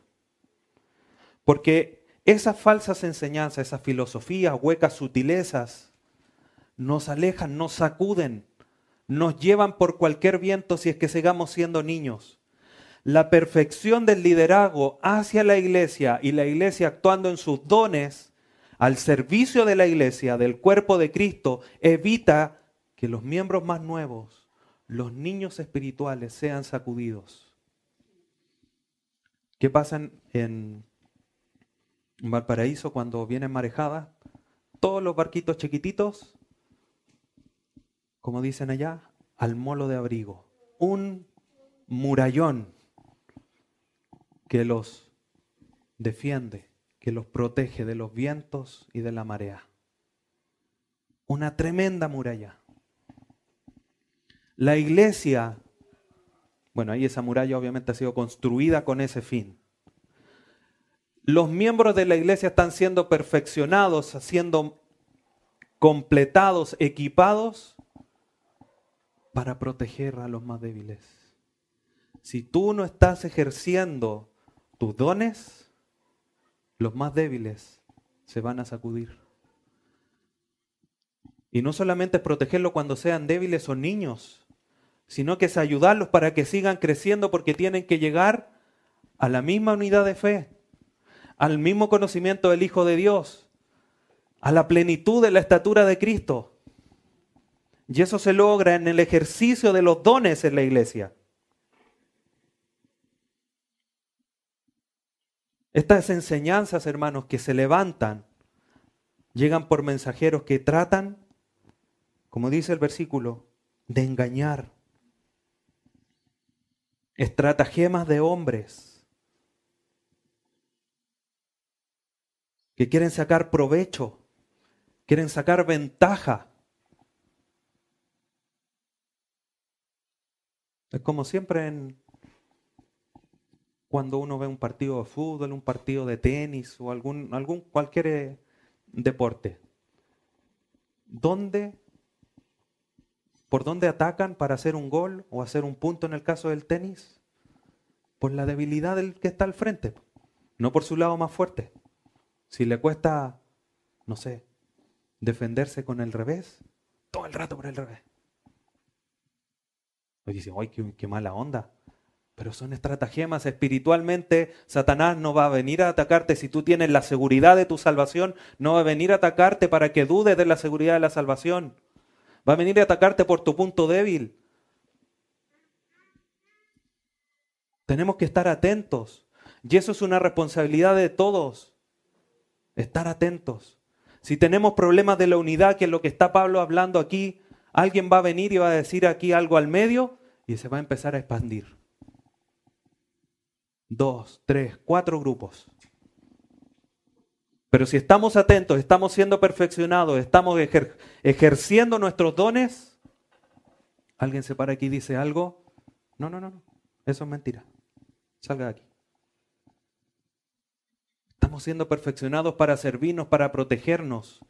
Porque esas falsas enseñanzas, esas filosofías, huecas sutilezas, nos alejan, nos sacuden, nos llevan por cualquier viento si es que sigamos siendo niños. La perfección del liderazgo hacia la iglesia y la iglesia actuando en sus dones al servicio de la iglesia, del cuerpo de Cristo, evita que los miembros más nuevos, los niños espirituales, sean sacudidos. ¿Qué pasa en, Valparaíso cuando vienen marejadas? Todos los barquitos chiquititos, como dicen allá, al molo de abrigo. Un murallón que los defiende, que los protege de los vientos y de la marea. Una tremenda muralla. La iglesia, bueno, ahí esa muralla obviamente ha sido construida con ese fin. Los miembros de la iglesia están siendo perfeccionados, siendo completados, equipados para proteger a los más débiles. Si tú no estás ejerciendo tus dones, los más débiles se van a sacudir. Y no solamente es protegerlos cuando sean débiles o niños, sino que es ayudarlos para que sigan creciendo porque tienen que llegar a la misma unidad de fe, al mismo conocimiento del Hijo de Dios, a la plenitud de la estatura de Cristo. Y eso se logra en el ejercicio de los dones en la iglesia. Estas enseñanzas, hermanos, que se levantan, llegan por mensajeros que tratan, como dice el versículo, de engañar. Estratagemas de hombres que quieren sacar provecho, quieren sacar ventaja. Es como siempre en, cuando uno ve un partido de fútbol, un partido de tenis o algún, algún cualquier eh, deporte. ¿Dónde, por dónde atacan para hacer un gol o hacer un punto en el caso del tenis? Por la debilidad del que está al frente, no por su lado más fuerte. Si le cuesta, no sé, defenderse con el revés, todo el rato por el revés. Hoy dicen, ¡ay, qué mala onda! Pero son estratagemas espiritualmente. Satanás no va a venir a atacarte si tú tienes la seguridad de tu salvación. No va a venir a atacarte para que dudes de la seguridad de la salvación. Va a venir a atacarte por tu punto débil. Tenemos que estar atentos. Y eso es una responsabilidad de todos. Estar atentos. Si tenemos problemas de la unidad, que es lo que está Pablo hablando aquí, alguien va a venir y va a decir aquí algo al medio y se va a empezar a expandir dos, tres, cuatro grupos. Pero si estamos atentos, estamos siendo perfeccionados, estamos ejerciendo nuestros dones, alguien se para aquí y dice algo, no, no, no, no, eso es mentira. Salga de aquí. Estamos siendo perfeccionados para servirnos, para protegernos,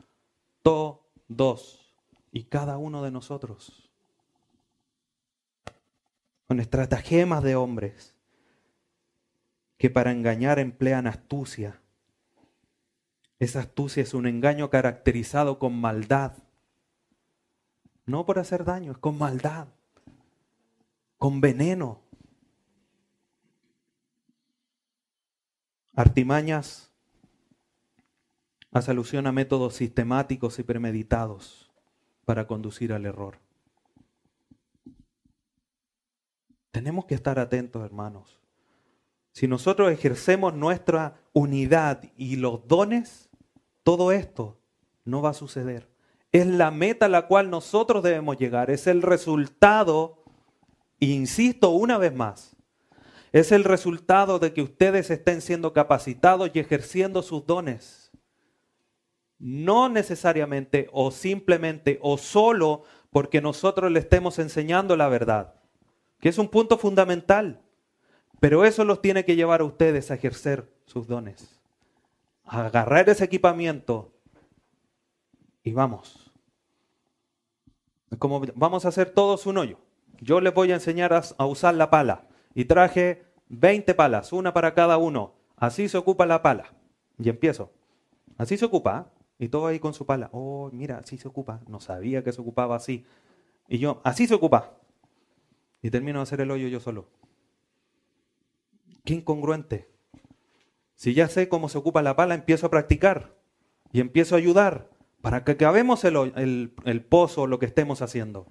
todos y cada uno de nosotros. Con estratagemas de hombres que para engañar emplean astucia. Esa astucia es un engaño caracterizado con maldad. No por hacer daño, es con maldad, con veneno. Artimañas hace alusión a métodos sistemáticos y premeditados para conducir al error. Tenemos que estar atentos, hermanos. Si nosotros ejercemos nuestra unidad y los dones, todo esto no va a suceder. Es la meta a la cual nosotros debemos llegar, es el resultado, insisto una vez más, es el resultado de que ustedes estén siendo capacitados y ejerciendo sus dones. No necesariamente o simplemente o solo porque nosotros le estemos enseñando la verdad, que es un punto fundamental. Pero eso los tiene que llevar a ustedes a ejercer sus dones. Agarrar ese equipamiento y vamos. Como vamos a hacer todos un hoyo. Yo les voy a enseñar a, usar la pala. Y traje 20 palas, una para cada uno. Así se ocupa la pala. Y empiezo. Así se ocupa. ¿eh? Y todo ahí con su pala. Oh, mira, así se ocupa. No sabía que se ocupaba así. Y yo, así se ocupa. Y termino de hacer el hoyo yo solo. Qué incongruente. Si ya sé cómo se ocupa la pala, empiezo a practicar y empiezo a ayudar para que acabemos el, el, pozo o lo que estemos haciendo.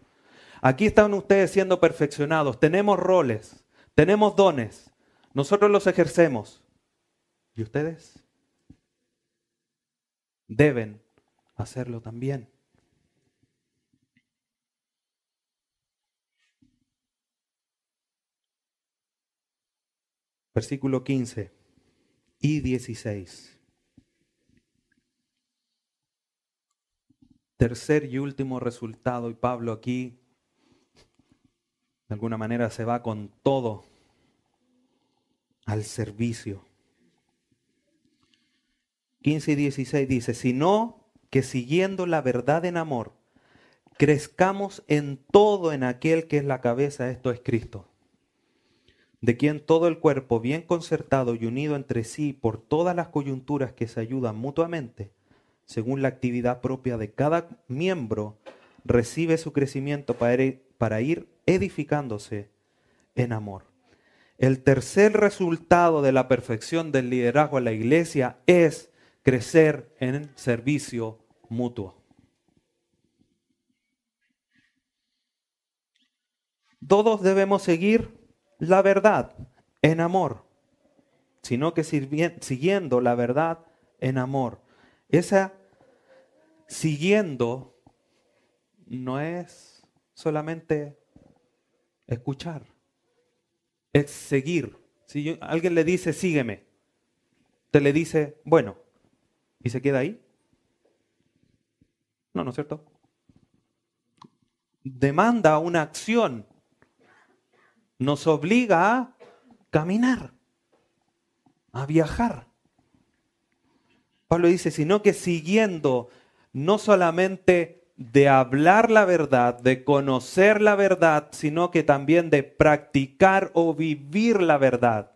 Aquí están ustedes siendo perfeccionados. Tenemos roles, tenemos dones. Nosotros los ejercemos. ¿Y ustedes? Deben hacerlo también. Versículo 15 y 16. Tercer y último resultado, y Pablo aquí de alguna manera se va con todo al servicio. 15 y 16 dice, sino que siguiendo la verdad en amor, crezcamos en todo en aquel que es la cabeza, esto es Cristo de quien todo el cuerpo, bien concertado y unido entre sí por todas las coyunturas que se ayudan mutuamente, según la actividad propia de cada miembro, recibe su crecimiento para ir edificándose en amor. El tercer resultado de la perfección del liderazgo en la iglesia es crecer en servicio mutuo. Todos debemos seguir la verdad en amor, sino que siguiendo la verdad en amor. Esa siguiendo no es solamente escuchar, es seguir. Si alguien le dice, sígueme, te le dice, bueno, y se queda ahí. No, ¿no es cierto? Demanda una acción nos obliga a caminar, a viajar. Pablo dice, sino que siguiendo no solamente de hablar la verdad, de conocer la verdad, sino que también de practicar o vivir la verdad.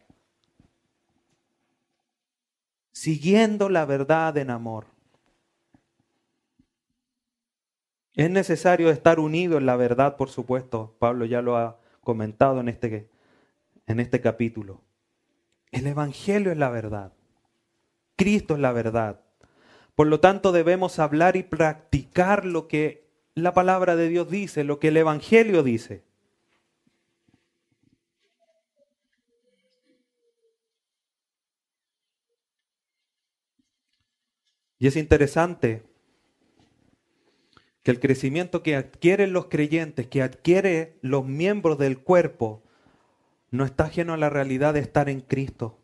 Siguiendo la verdad en amor. Es necesario estar unido en la verdad, por supuesto. Pablo ya lo ha comentado en este, en este capítulo. El Evangelio es la verdad. Cristo es la verdad. Por lo tanto, debemos hablar y practicar lo que la palabra de Dios dice, lo que el Evangelio dice. Y es interesante que el crecimiento que adquieren los creyentes, que adquiere los miembros del cuerpo, no está ajeno a la realidad de estar en Cristo.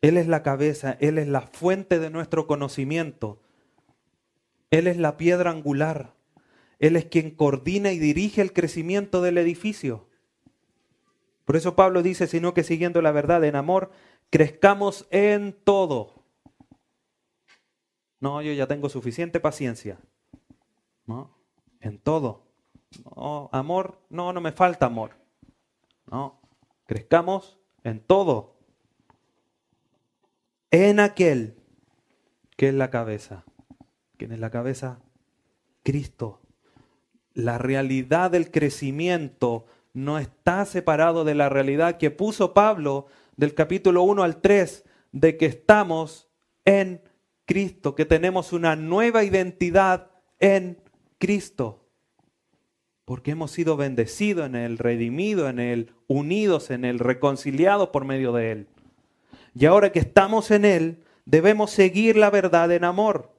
Él es la cabeza, Él es la fuente de nuestro conocimiento, Él es la piedra angular, Él es quien coordina y dirige el crecimiento del edificio. Por eso Pablo dice, sino que siguiendo la verdad en amor, crezcamos en todo no, yo ya tengo suficiente paciencia. ¿No? En todo. No, amor, no, no me falta amor. No, crezcamos en todo. En aquel que es la cabeza. ¿Quién es la cabeza? Cristo. La realidad del crecimiento no está separado de la realidad que puso Pablo del capítulo 1 al 3 de que estamos en Cristo, que tenemos una nueva identidad en Cristo. Porque hemos sido bendecidos en Él, redimidos en Él, unidos en Él, reconciliados por medio de Él. Y ahora que estamos en Él, debemos seguir la verdad en amor,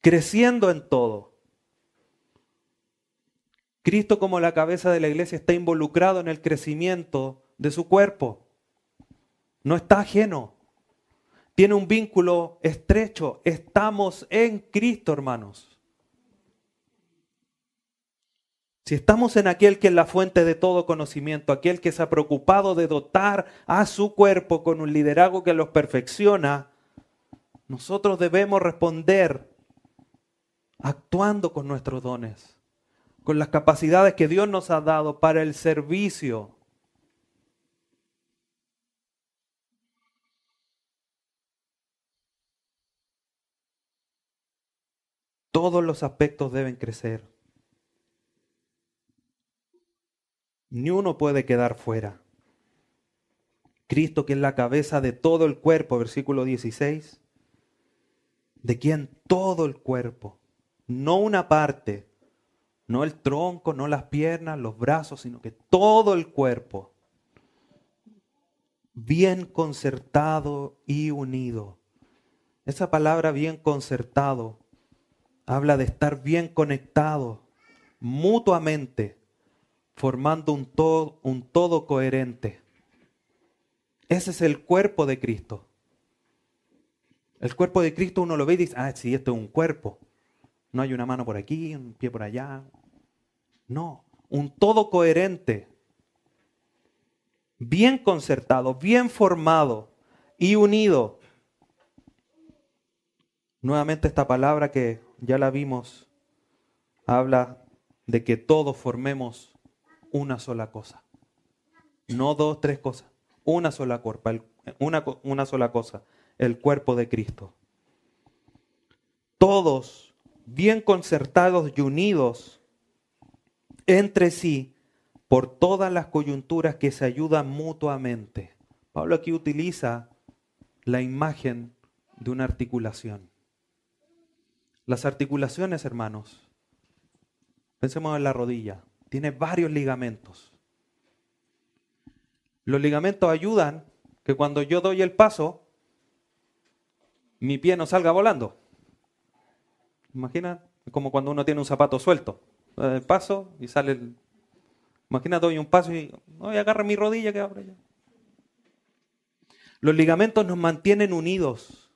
creciendo en todo. Cristo como la cabeza de la iglesia está involucrado en el crecimiento de su cuerpo. No está ajeno tiene un vínculo estrecho. Estamos en Cristo, hermanos. Si estamos en aquel que es la fuente de todo conocimiento, aquel que se ha preocupado de dotar a su cuerpo con un liderazgo que los perfecciona, nosotros debemos responder actuando con nuestros dones, con las capacidades que Dios nos ha dado para el servicio Todos los aspectos deben crecer. Ni uno puede quedar fuera. Cristo, que es la cabeza de todo el cuerpo, versículo 16, de quien todo el cuerpo, no una parte, no el tronco, no las piernas, los brazos, sino que todo el cuerpo, bien concertado y unido. Esa palabra bien concertado habla de estar bien conectado mutuamente, formando un todo, un todo coherente. Ese es el cuerpo de Cristo. El cuerpo de Cristo uno lo ve y dice, ah, sí, esto es un cuerpo. No hay una mano por aquí, un pie por allá. No, un todo coherente, bien concertado, bien formado y unido. Nuevamente esta palabra que ya la vimos habla de que todos formemos una sola cosa. No dos, tres cosas. Una sola cuerpo, una, una sola cosa, el cuerpo de Cristo. Todos bien concertados y unidos entre sí por todas las coyunturas que se ayudan mutuamente. Pablo aquí utiliza la imagen de una articulación. Las articulaciones, hermanos, pensemos en la rodilla, tiene varios ligamentos. Los ligamentos ayudan que cuando yo doy el paso, mi pie no salga volando. Imagina, como cuando uno tiene un zapato suelto. El paso y sale el... Imagina, doy un paso y hoy agarra mi rodilla que abre ya. Los ligamentos nos mantienen unidos.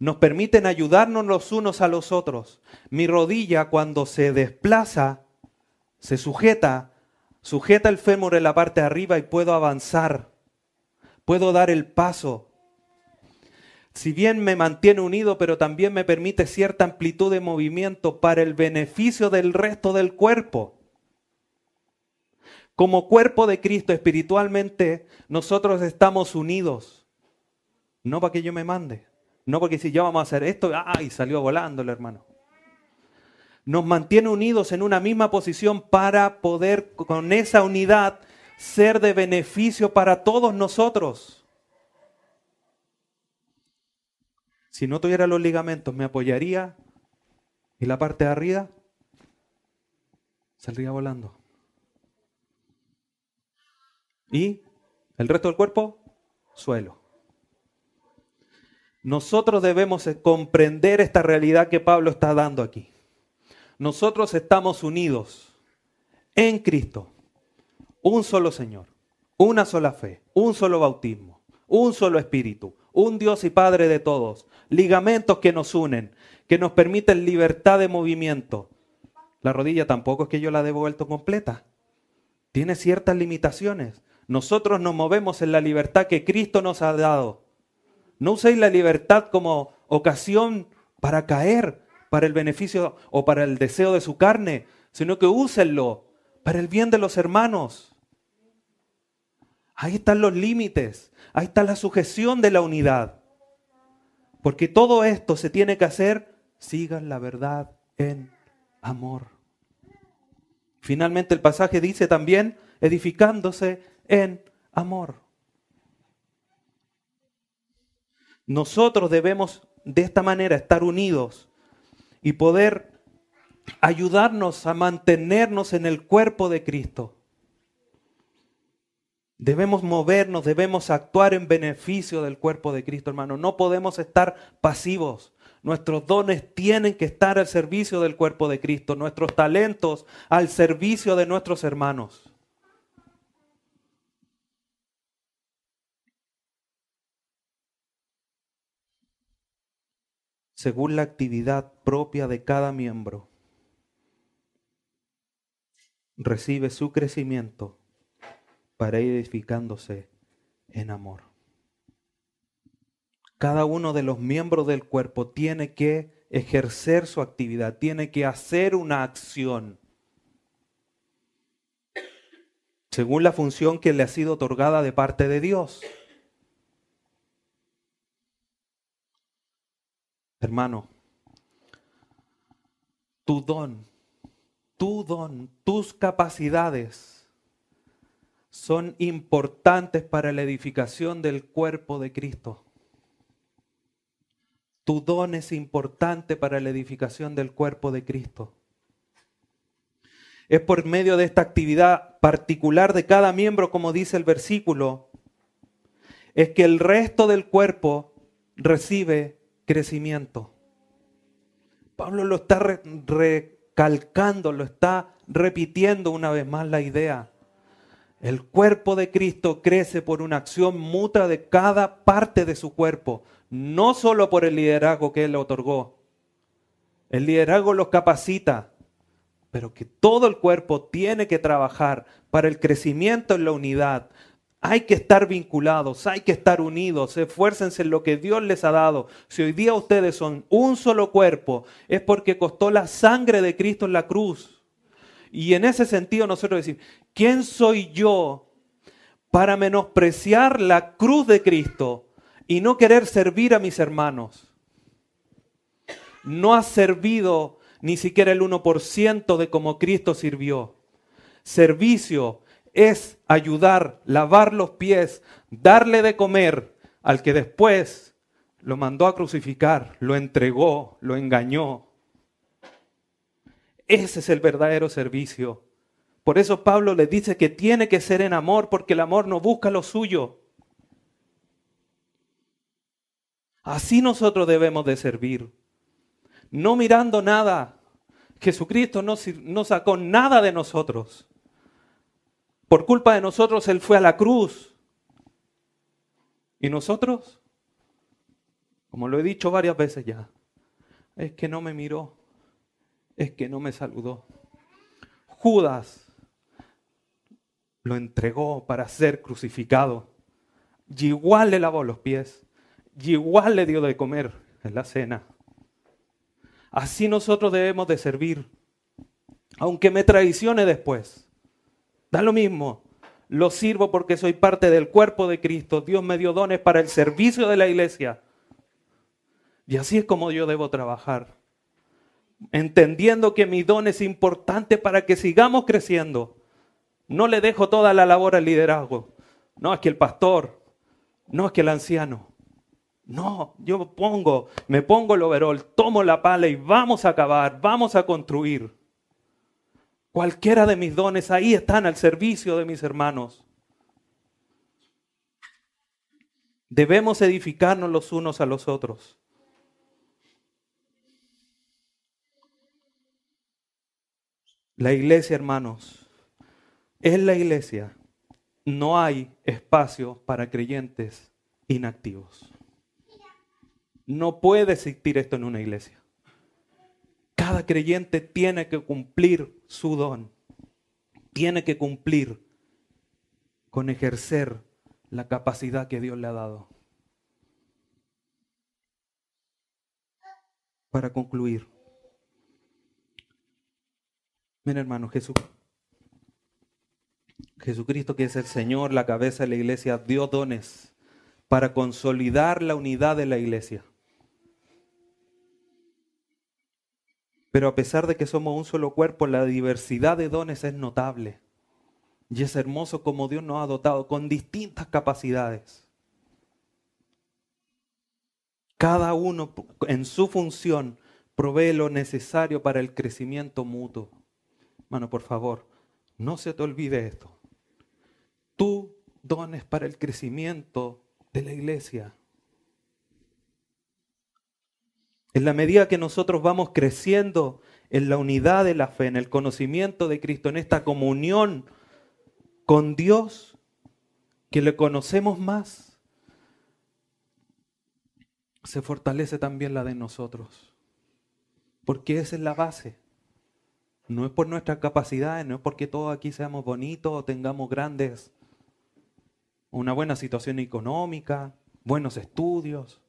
Nos permiten ayudarnos los unos a los otros. Mi rodilla cuando se desplaza, se sujeta, sujeta el fémur en la parte de arriba y puedo avanzar. Puedo dar el paso si bien me mantiene unido, pero también me permite cierta amplitud de movimiento para el beneficio del resto del cuerpo. Como cuerpo de Cristo espiritualmente, nosotros estamos unidos. No para que yo me mande. No porque si ya vamos a hacer esto, ¡ay! Salió volando el hermano. Nos mantiene unidos en una misma posición para poder con esa unidad ser de beneficio para todos nosotros. Si no tuviera los ligamentos, me apoyaría y la parte de arriba saldría volando. Y el resto del cuerpo, suelo. Nosotros debemos comprender esta realidad que Pablo está dando aquí. Nosotros estamos unidos en Cristo. Un solo Señor, una sola fe, un solo bautismo, un solo espíritu, un Dios y Padre de todos, ligamentos que nos unen, que nos permiten libertad de movimiento. La rodilla tampoco es que yo la debo vuelto completa. Tiene ciertas limitaciones. Nosotros nos movemos en la libertad que Cristo nos ha dado. No uséis la libertad como ocasión para caer, para el beneficio o para el deseo de su carne, sino que úsenlo para el bien de los hermanos. Ahí están los límites, ahí está la sujeción de la unidad. Porque todo esto se tiene que hacer, sigan la verdad en amor. Finalmente el pasaje dice también, edificándose en amor. Nosotros debemos de esta manera estar unidos y poder ayudarnos a mantenernos en el cuerpo de Cristo. Debemos movernos, debemos actuar en beneficio del cuerpo de Cristo, hermano. No podemos estar pasivos. Nuestros dones tienen que estar al servicio del cuerpo de Cristo, nuestros talentos al servicio de nuestros hermanos. Según la actividad propia de cada miembro, recibe su crecimiento para ir edificándose en amor. Cada uno de los miembros del cuerpo tiene que ejercer su actividad, tiene que hacer una acción según la función que le ha sido otorgada de parte de Dios. Hermano, tu don, tu don, tus capacidades son importantes para la edificación del cuerpo de Cristo. Tu don es importante para la edificación del cuerpo de Cristo. Es por medio de esta actividad particular de cada miembro, como dice el versículo, es que el resto del cuerpo recibe crecimiento. Pablo lo está recalcando, lo está repitiendo una vez más la idea. El cuerpo de Cristo crece por una acción mutua de cada parte de su cuerpo, no solo por el liderazgo que Él le otorgó. El liderazgo los capacita, pero que todo el cuerpo tiene que trabajar para el crecimiento en la unidad. Hay que estar vinculados, hay que estar unidos, esfuércense en lo que Dios les ha dado. Si hoy día ustedes son un solo cuerpo, es porque costó la sangre de Cristo en la cruz. Y en ese sentido nosotros decimos, ¿quién soy yo para menospreciar la cruz de Cristo y no querer servir a mis hermanos? No ha servido ni siquiera el 1% de como Cristo sirvió. Servicio es ayudar, lavar los pies, darle de comer al que después lo mandó a crucificar, lo entregó, lo engañó. Ese es el verdadero servicio. Por eso Pablo le dice que tiene que ser en amor, porque el amor no busca lo suyo. Así nosotros debemos de servir no mirando nada. Jesucristo no, no sacó nada de nosotros. Por culpa de nosotros Él fue a la cruz. ¿Y nosotros? Como lo he dicho varias veces ya, es que no me miró, es que no me saludó. Judas lo entregó para ser crucificado. Y igual le lavó los pies. Y igual le dio de comer en la cena. Así nosotros debemos de servir. Aunque me traicione después. Da lo mismo. Lo sirvo porque soy parte del cuerpo de Cristo. Dios me dio dones para el servicio de la iglesia. Y así es como yo debo trabajar. Entendiendo que mi don es importante para que sigamos creciendo. No le dejo toda la labor al liderazgo. No es que el pastor, no es que el anciano. No, yo pongo, me pongo el overol, tomo la pala y vamos a acabar, vamos a construir. Cualquiera de mis dones ahí están al servicio de mis hermanos. Debemos edificarnos los unos a los otros. La iglesia, hermanos, es la iglesia. No hay espacio para creyentes inactivos. No puede existir esto en una iglesia. Cada creyente tiene que cumplir su don. Tiene que cumplir con ejercer la capacidad que Dios le ha dado. Para concluir, mira hermano, Jesús, Jesucristo que es el Señor, la cabeza de la iglesia, dio dones para consolidar la unidad de la iglesia. Pero a pesar de que somos un solo cuerpo, la diversidad de dones es notable. Y es hermoso como Dios nos ha dotado con distintas capacidades. Cada uno en su función provee lo necesario para el crecimiento mutuo. Mano, por favor, no se te olvide esto. Tú dones para el crecimiento de la iglesia. En la medida que nosotros vamos creciendo en la unidad de la fe, en el conocimiento de Cristo, en esta comunión con Dios, que le conocemos más, se fortalece también la de nosotros. Porque esa es la base. No es por nuestras capacidades, no es porque todos aquí seamos bonitos o tengamos grandes, una buena situación económica, buenos estudios.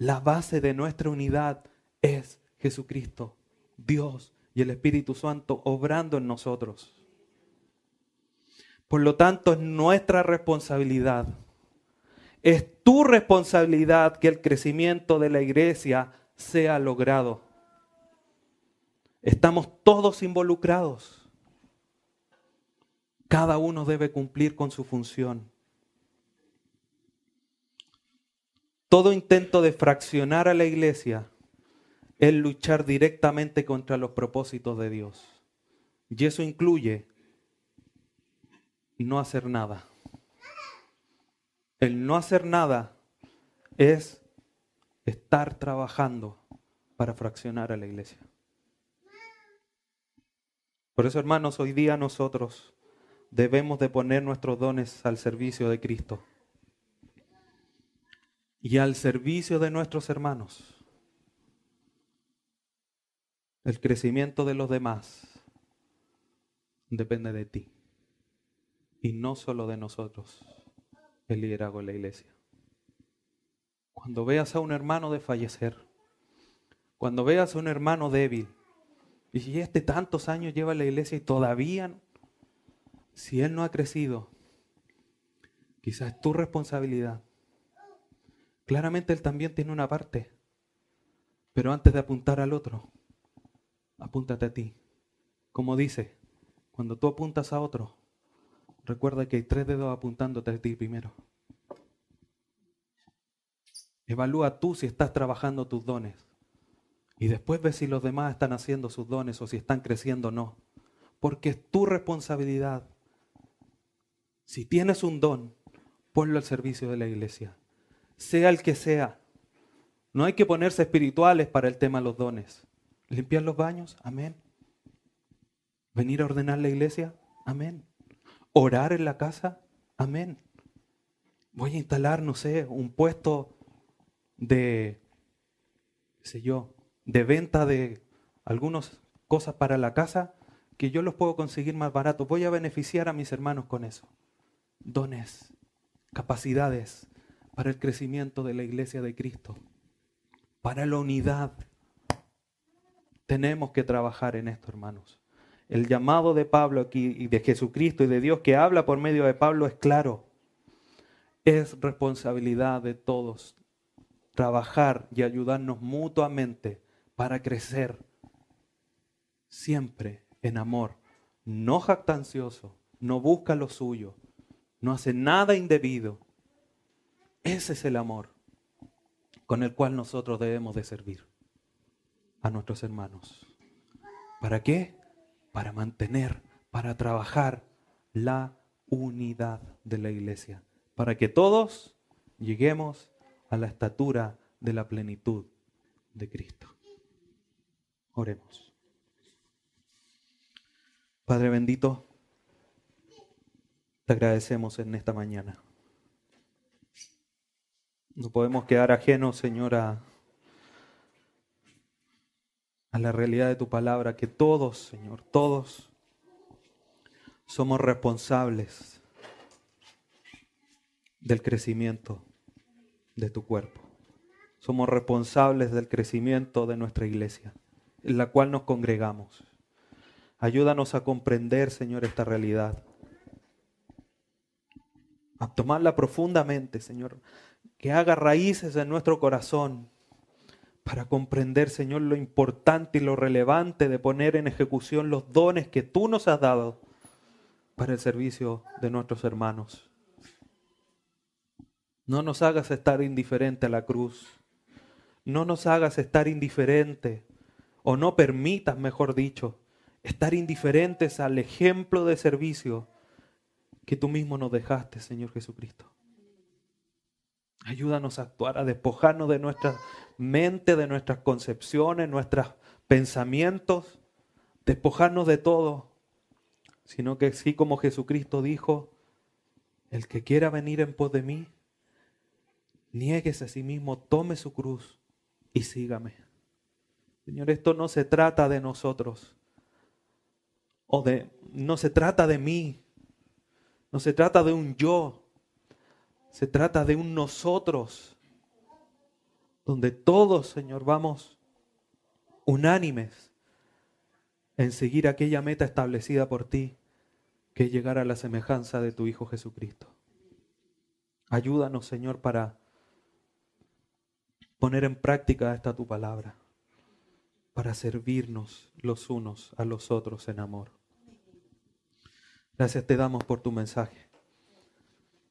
La base de nuestra unidad es Jesucristo, Dios y el Espíritu Santo obrando en nosotros. Por lo tanto, es nuestra responsabilidad. Es tu responsabilidad que el crecimiento de la iglesia sea logrado. Estamos todos involucrados. Cada uno debe cumplir con su función. Todo intento de fraccionar a la iglesia es luchar directamente contra los propósitos de Dios. Y eso incluye no hacer nada. El no hacer nada es estar trabajando para fraccionar a la iglesia. Por eso, hermanos, hoy día nosotros debemos de poner nuestros dones al servicio de Cristo y al servicio de nuestros hermanos. El crecimiento de los demás depende de ti y no solo de nosotros, el liderazgo de la iglesia. Cuando veas a un hermano de fallecer, cuando veas a un hermano débil, y si este tantos años lleva la iglesia y todavía, si él no ha crecido, quizás es tu responsabilidad. Claramente él también tiene una parte, pero antes de apuntar al otro, apúntate a ti. Como dice, cuando tú apuntas a otro, recuerda que hay tres dedos apuntándote a ti primero. Evalúa tú si estás trabajando tus dones. Y después ve si los demás están haciendo sus dones o si están creciendo o no. Porque es tu responsabilidad. Si tienes un don, ponlo al servicio de la iglesia. Sea el que sea. No hay que ponerse espirituales para el tema de los dones. Limpiar los baños, amén. Venir a ordenar la iglesia, amén. Orar en la casa, amén. Voy a instalar, no sé, un puesto de, sé yo, de venta de algunas cosas para la casa que yo los puedo conseguir más barato. Voy a beneficiar a mis hermanos con eso. Dones, capacidades para el crecimiento de la iglesia de Cristo, para la unidad. Tenemos que trabajar en esto, hermanos. El llamado de Pablo aquí y de Jesucristo y de Dios que habla por medio de Pablo es claro. Es responsabilidad de todos trabajar y ayudarnos mutuamente para crecer siempre en amor, no jactancioso, no busca lo suyo, no hace nada indebido. Ese es el amor con el cual nosotros debemos de servir a nuestros hermanos. ¿Para qué? Para mantener, para trabajar la unidad de la iglesia, para que todos lleguemos a la estatura de la plenitud de Cristo. Oremos. Padre bendito, te agradecemos en esta mañana. No podemos quedar ajenos, Señor, a, la realidad de tu palabra, que todos, Señor, todos somos responsables del crecimiento de tu cuerpo. Somos responsables del crecimiento de nuestra iglesia en la cual nos congregamos. Ayúdanos a comprender, Señor, esta realidad. A tomarla profundamente, Señor. Que haga raíces en nuestro corazón para comprender, Señor, lo importante y lo relevante de poner en ejecución los dones que tú nos has dado para el servicio de nuestros hermanos. No nos hagas estar indiferente a la cruz. No nos hagas estar indiferente o no permitas, mejor dicho, estar indiferentes al ejemplo de servicio que tú mismo nos dejaste, Señor Jesucristo. Ayúdanos a actuar, a despojarnos de nuestra mente, de nuestras concepciones, nuestros pensamientos, despojarnos de todo, sino que así como Jesucristo dijo, el que quiera venir en pos de mí, nieguese a sí mismo, tome su cruz y sígame. Señor, esto no se trata de nosotros. O de, no se trata de mí. No se trata de un yo. Se trata de un nosotros. Donde todos, Señor, vamos unánimes en seguir aquella meta establecida por ti, que es llegar a la semejanza de tu Hijo Jesucristo. Ayúdanos, Señor, para poner en práctica esta tu palabra para servirnos los unos a los otros en amor. Gracias te damos por tu mensaje.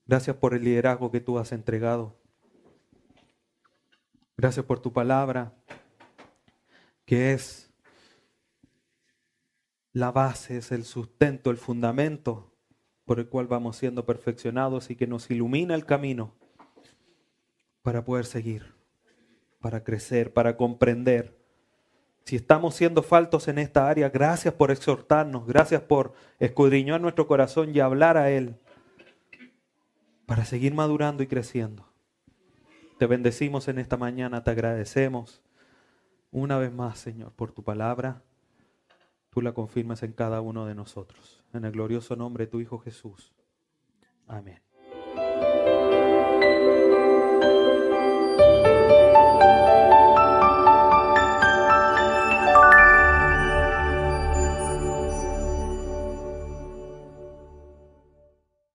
Gracias por el liderazgo que tú has entregado. Gracias por tu palabra, que es la base, es el sustento, el fundamento por el cual vamos siendo perfeccionados y que nos ilumina el camino para poder seguir, para crecer, para comprender. Si estamos siendo faltos en esta área, gracias por exhortarnos, gracias por escudriñar nuestro corazón y hablar a Él para seguir madurando y creciendo. Te bendecimos en esta mañana, te agradecemos una vez más, Señor, por tu palabra. Tú la confirmas en cada uno de nosotros. En el glorioso nombre de tu Hijo Jesús. Amén.